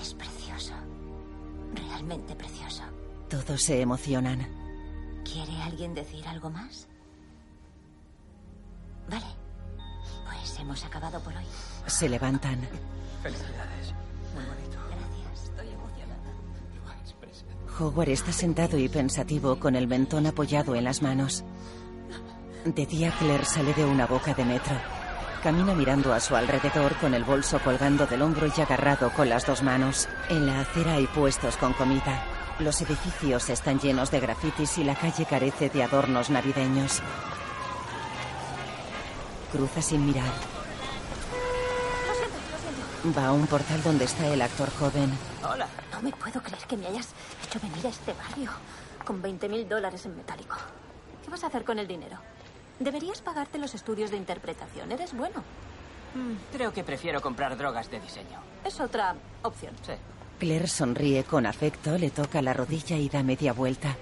Es precioso. Realmente precioso. Todos se emocionan. ¿Quiere alguien decir algo más? Vale. Pues hemos acabado por hoy. Se levantan. Felicidades. Muy bonito. Gracias. Estoy emocionada. Howard está sentado y pensativo con el mentón apoyado en las manos. De día Claire sale de una boca de metro. Camina mirando a su alrededor con el bolso colgando del hombro y agarrado con las dos manos. En la acera hay puestos con comida. Los edificios están llenos de grafitis y la calle carece de adornos navideños. Cruza sin mirar. Lo siento, lo siento. Va a un portal donde está el actor joven. Hola. No me puedo creer que me hayas hecho venir a este barrio con 20 mil dólares en metálico. ¿Qué vas a hacer con el dinero? Deberías pagarte los estudios de interpretación. Eres bueno. Mm, creo que prefiero comprar drogas de diseño. Es otra opción. Sí. Claire sonríe con afecto, le toca la rodilla y da media vuelta.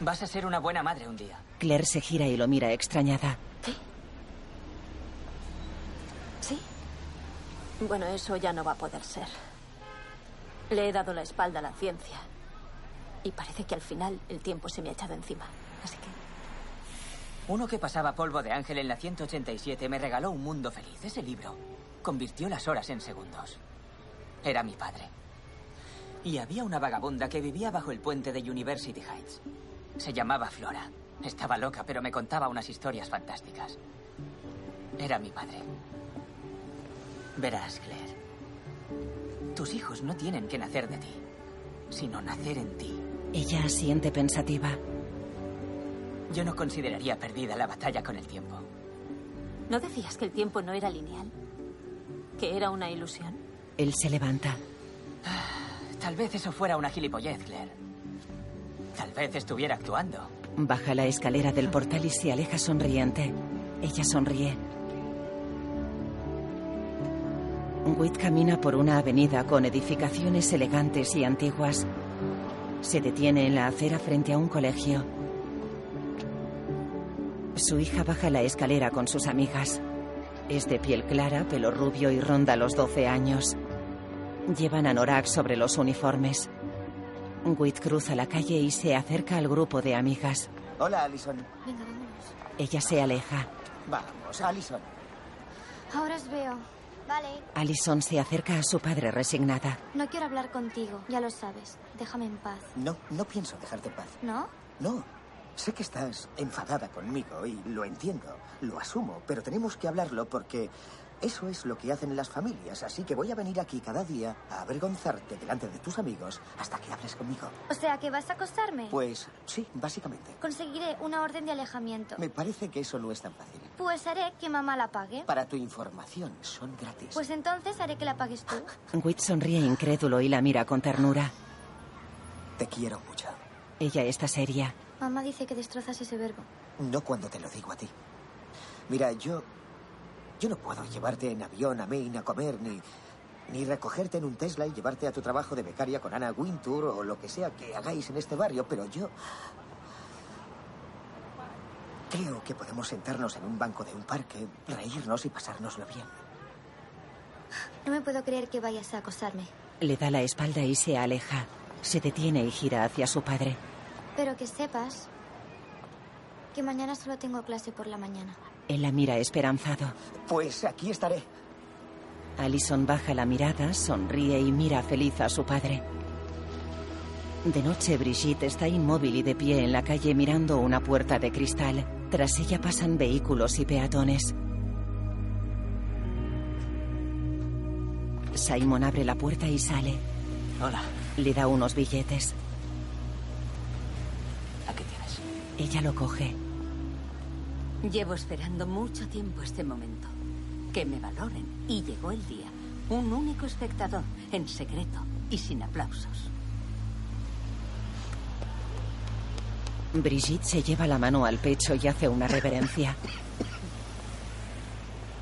Vas a ser una buena madre un día. Claire se gira y lo mira extrañada. ¿Sí? Bueno, eso ya no va a poder ser. Le he dado la espalda a la ciencia. Y parece que al final el tiempo se me ha echado encima. Así que... Uno que pasaba polvo de ángel en la 187 me regaló Un Mundo Feliz. Ese libro convirtió las horas en segundos. Era mi padre. Y había una vagabunda que vivía bajo el puente de University Heights. Se llamaba Flora. Estaba loca, pero me contaba unas historias fantásticas. Era mi padre. Verás, Claire. Tus hijos no tienen que nacer de ti, sino nacer en ti. Ella asiente pensativa. Yo no consideraría perdida la batalla con el tiempo. ¿No decías que el tiempo no era lineal? ¿Que era una ilusión? Él se levanta. Tal vez eso fuera una gilipollez, Claire. Tal vez estuviera actuando. Baja la escalera del portal y se aleja sonriente. Ella sonríe. Witt camina por una avenida con edificaciones elegantes y antiguas. Se detiene en la acera frente a un colegio. Su hija baja la escalera con sus amigas. Es de piel clara, pelo rubio y ronda los 12 años. Llevan anorak sobre los uniformes. Witt cruza la calle y se acerca al grupo de amigas. Hola, Alison. Venga, vámonos. Ella se aleja. Vamos, Alison. Ahora os veo. Vale. Allison se acerca a su padre resignada. No quiero hablar contigo, ya lo sabes. Déjame en paz. No, no pienso dejarte en paz. ¿No? No. Sé que estás enfadada conmigo y lo entiendo, lo asumo, pero tenemos que hablarlo porque eso es lo que hacen las familias, así que voy a venir aquí cada día a avergonzarte delante de tus amigos hasta que hables conmigo. O sea, que vas a acosarme. Pues sí, básicamente. Conseguiré una orden de alejamiento. Me parece que eso no es tan fácil. Pues haré que mamá la pague. Para tu información, son gratis. Pues entonces haré que la pagues tú. Witt sonríe incrédulo y la mira con ternura. Te quiero mucho. Ella está seria. Mamá dice que destrozas ese verbo. No cuando te lo digo a ti. Mira, yo. Yo no puedo llevarte en avión a Maine a comer, ni. ni recogerte en un Tesla y llevarte a tu trabajo de becaria con Ana Wintour o lo que sea que hagáis en este barrio, pero yo. Creo que podemos sentarnos en un banco de un parque, reírnos y pasárnoslo bien. No me puedo creer que vayas a acosarme. Le da la espalda y se aleja. Se detiene y gira hacia su padre. Pero que sepas que mañana solo tengo clase por la mañana. Él la mira esperanzado. Pues aquí estaré. Allison baja la mirada, sonríe y mira feliz a su padre. De noche, Brigitte está inmóvil y de pie en la calle mirando una puerta de cristal. Tras ella pasan vehículos y peatones. Simon abre la puerta y sale. Hola. Le da unos billetes. Aquí tienes. Ella lo coge. Llevo esperando mucho tiempo este momento. Que me valoren. Y llegó el día. Un único espectador, en secreto y sin aplausos. Brigitte se lleva la mano al pecho y hace una reverencia.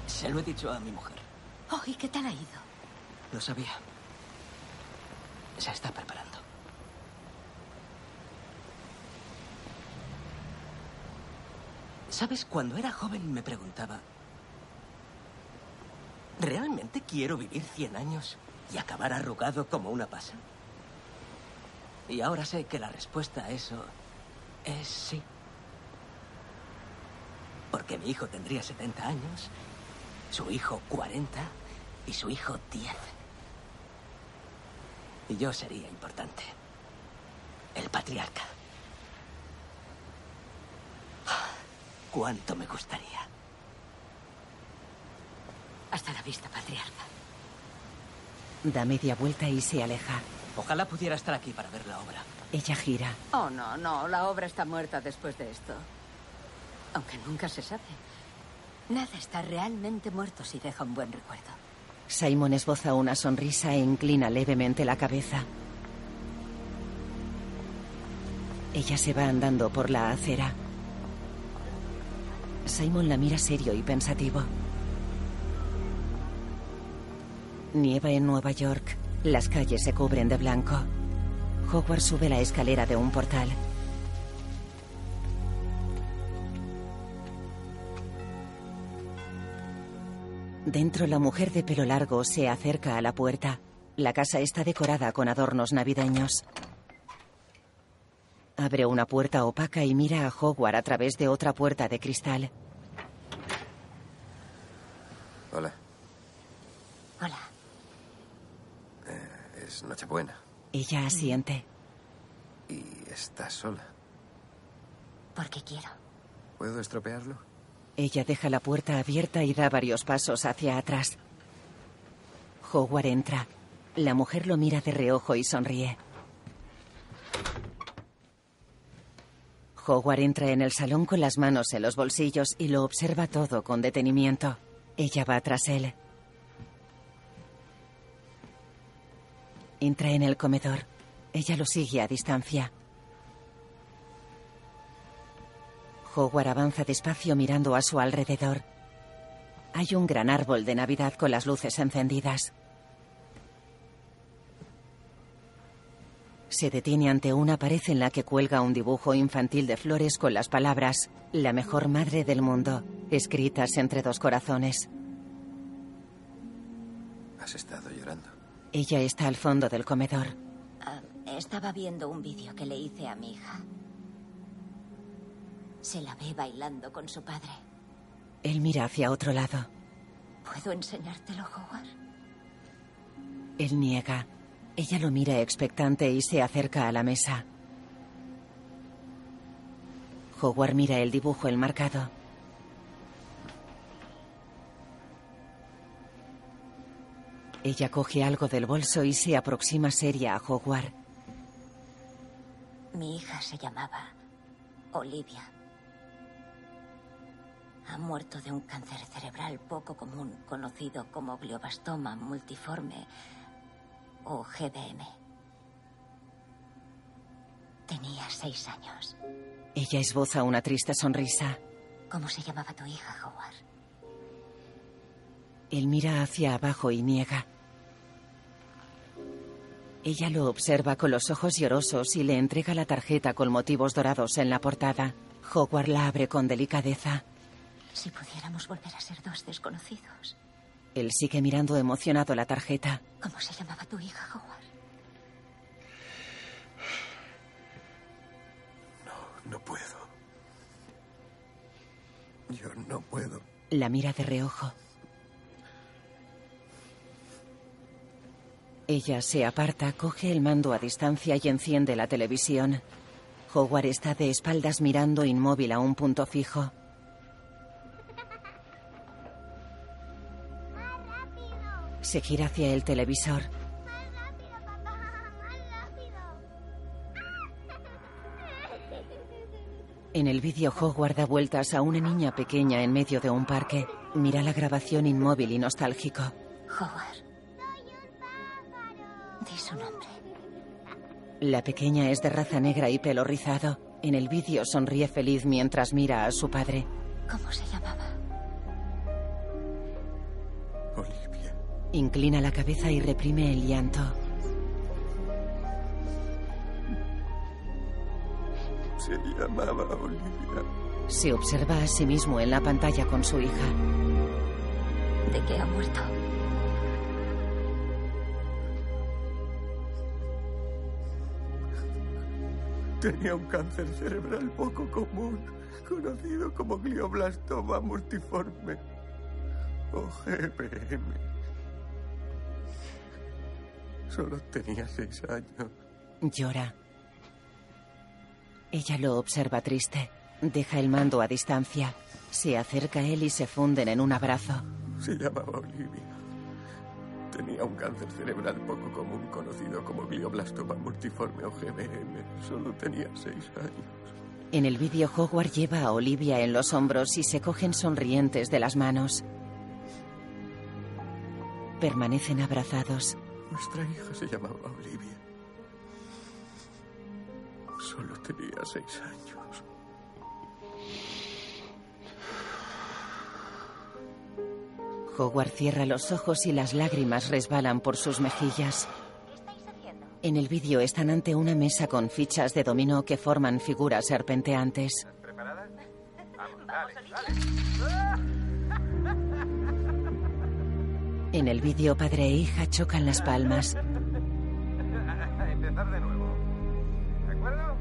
Se lo he dicho a mi mujer. Oh, ¿y qué tal ha ido? Lo sabía. Se está preparando. ¿Sabes? Cuando era joven me preguntaba ¿Realmente quiero vivir 100 años y acabar arrugado como una pasa? Y ahora sé que la respuesta a eso es sí. Porque mi hijo tendría 70 años, su hijo 40 y su hijo 10. Y yo sería importante. El patriarca. ¿Cuánto me gustaría? Hasta la vista, patriarca. Da media vuelta y se aleja. Ojalá pudiera estar aquí para ver la obra. Ella gira. Oh, no, no, la obra está muerta después de esto. Aunque nunca se sabe. Nada está realmente muerto si deja un buen recuerdo. Simon esboza una sonrisa e inclina levemente la cabeza. Ella se va andando por la acera. Simon la mira serio y pensativo. Nieva en Nueva York. Las calles se cubren de blanco. Howard sube la escalera de un portal. Dentro la mujer de pelo largo se acerca a la puerta. La casa está decorada con adornos navideños. Abre una puerta opaca y mira a Howard a través de otra puerta de cristal. Hola. Hola. Eh, es Nochebuena. Ella asiente. ¿Y estás sola? Porque quiero. ¿Puedo estropearlo? Ella deja la puerta abierta y da varios pasos hacia atrás. Howard entra. La mujer lo mira de reojo y sonríe. Howard entra en el salón con las manos en los bolsillos y lo observa todo con detenimiento. Ella va tras él. Entra en el comedor. Ella lo sigue a distancia. Howard avanza despacio mirando a su alrededor. Hay un gran árbol de Navidad con las luces encendidas. Se detiene ante una pared en la que cuelga un dibujo infantil de flores con las palabras La mejor madre del mundo, escritas entre dos corazones. ¿Has estado llorando? Ella está al fondo del comedor. Estaba viendo un vídeo que le hice a mi hija. Se la ve bailando con su padre. Él mira hacia otro lado. ¿Puedo enseñártelo, Howard? Él niega. Ella lo mira expectante y se acerca a la mesa. Howard mira el dibujo enmarcado. Ella coge algo del bolso y se aproxima seria a Howard. Mi hija se llamaba Olivia. Ha muerto de un cáncer cerebral poco común, conocido como glioblastoma multiforme o GBM. Tenía seis años. Ella esboza una triste sonrisa. ¿Cómo se llamaba tu hija, Howard? Él mira hacia abajo y niega. Ella lo observa con los ojos llorosos y le entrega la tarjeta con motivos dorados en la portada. Howard la abre con delicadeza. Si pudiéramos volver a ser dos desconocidos. Él sigue mirando emocionado la tarjeta. ¿Cómo se llamaba tu hija, Howard? No, no puedo. Yo no puedo. La mira de reojo. Ella se aparta, coge el mando a distancia y enciende la televisión. Howard está de espaldas mirando inmóvil a un punto fijo. Se gira hacia el televisor. En el vídeo Howard da vueltas a una niña pequeña en medio de un parque. Mira la grabación inmóvil y nostálgico. Howard. Di su nombre. La pequeña es de raza negra y pelo rizado. En el vídeo sonríe feliz mientras mira a su padre. ¿Cómo se llamaba? Inclina la cabeza y reprime el llanto. Se llamaba Olivia. Se observa a sí mismo en la pantalla con su hija. ¿De qué ha muerto? Tenía un cáncer cerebral poco común, conocido como glioblastoma multiforme, o GBM. Solo tenía seis años. Llora. Ella lo observa triste. Deja el mando a distancia. Se acerca a él y se funden en un abrazo. Se llamaba Olivia. Tenía un cáncer cerebral poco común conocido como glioblastoma multiforme o GBM. Solo tenía seis años. En el vídeo, Howard lleva a Olivia en los hombros y se cogen sonrientes de las manos. Permanecen abrazados. Nuestra hija se llamaba Olivia. Solo tenía seis años. Howard cierra los ojos y las lágrimas resbalan por sus mejillas. En el vídeo están ante una mesa con fichas de dominó que forman figuras serpenteantes. ¿Preparadas? Vamos, dale, dale. En el vídeo, padre e hija chocan las palmas. A empezar de nuevo. ¿De acuerdo?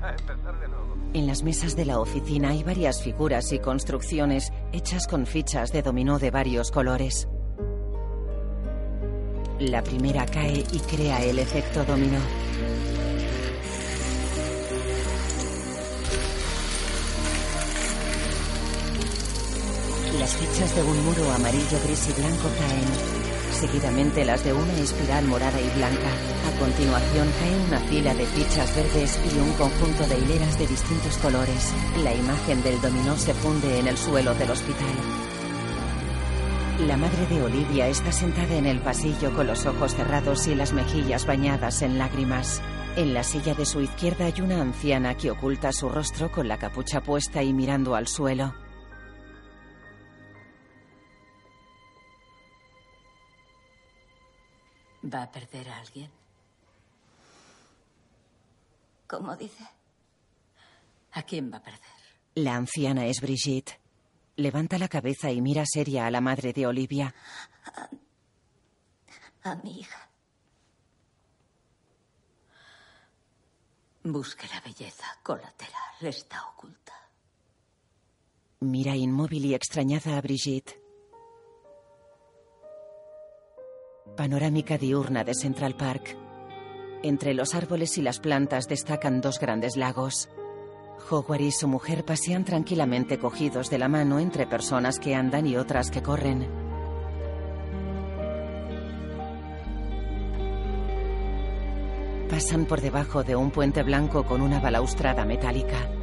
A empezar de nuevo. En las mesas de la oficina hay varias figuras y construcciones hechas con fichas de dominó de varios colores. La primera cae y crea el efecto dominó. Las fichas de un muro amarillo, gris y blanco caen. Seguidamente las de una espiral morada y blanca. A continuación cae una fila de fichas verdes y un conjunto de hileras de distintos colores. La imagen del dominó se funde en el suelo del hospital. La madre de Olivia está sentada en el pasillo con los ojos cerrados y las mejillas bañadas en lágrimas. En la silla de su izquierda hay una anciana que oculta su rostro con la capucha puesta y mirando al suelo. ¿Va a perder a alguien? ¿Cómo dice? ¿A quién va a perder? La anciana es Brigitte. Levanta la cabeza y mira seria a la madre de Olivia. A mi hija. Busque la belleza colateral. Está oculta. Mira inmóvil y extrañada a Brigitte. Panorámica diurna de Central Park. Entre los árboles y las plantas destacan dos grandes lagos. Howard y su mujer pasean tranquilamente cogidos de la mano entre personas que andan y otras que corren. Pasan por debajo de un puente blanco con una balaustrada metálica.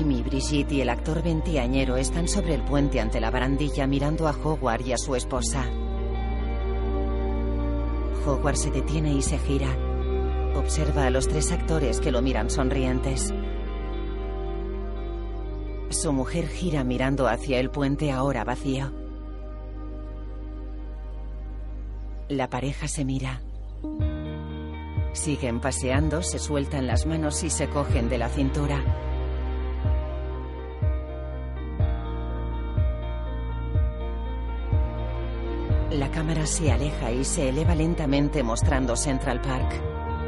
Amy, Brigitte y el actor veintiañero están sobre el puente ante la barandilla mirando a Howard y a su esposa. Howard se detiene y se gira. Observa a los tres actores que lo miran sonrientes. Su mujer gira mirando hacia el puente ahora vacío. La pareja se mira. Siguen paseando, se sueltan las manos y se cogen de la cintura. La cámara se aleja y se eleva lentamente mostrando Central Park.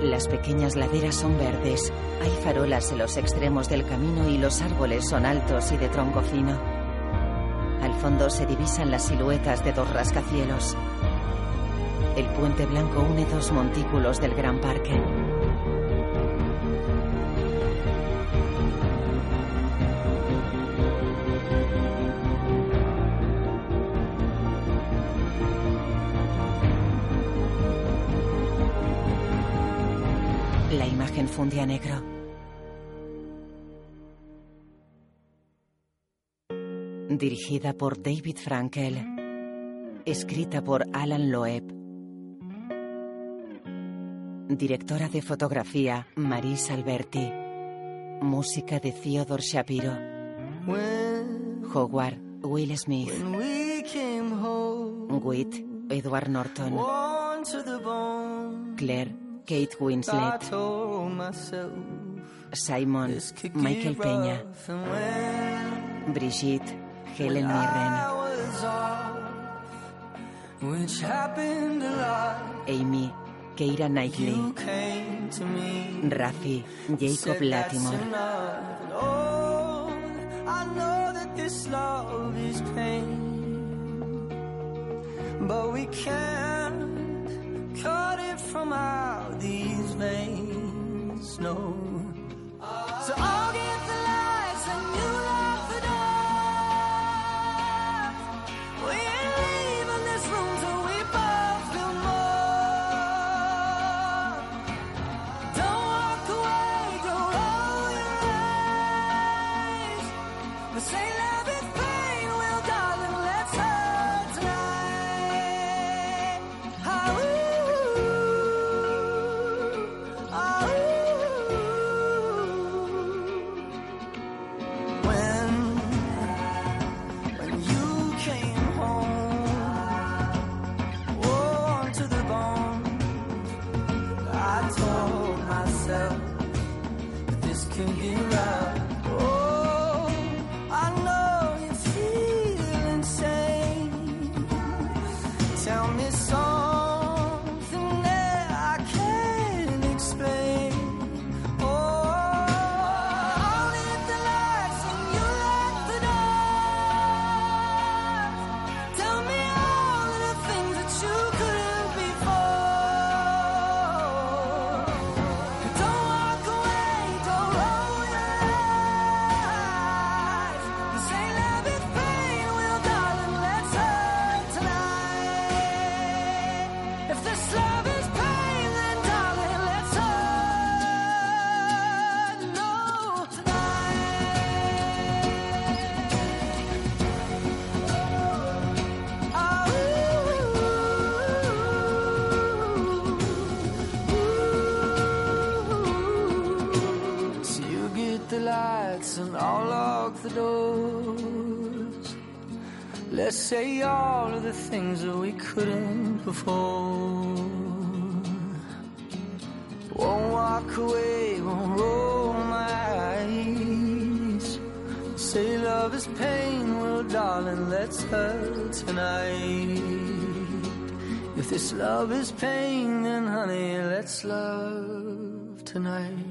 Las pequeñas laderas son verdes, hay farolas en los extremos del camino y los árboles son altos y de tronco fino. Al fondo se divisan las siluetas de dos rascacielos. El puente blanco une dos montículos del gran parque. La imagen funde a negro. Dirigida por David Frankel. Escrita por Alan Loeb. Directora de fotografía Maris Alberti. Música de Theodore Shapiro. Howard Will Smith. Witt Edward Norton. Claire Kate Winslet, Simon, Michael Peña, Brigitte, Helen Mirren, Amy, Keira Knightley, Rafi, Jacob Latimore. But we can't cut it from our makes no say all of the things that we couldn't before. Won't walk away, won't roll my eyes. Say love is pain, well, darling, let's hurt tonight. If this love is pain, then honey, let's love tonight.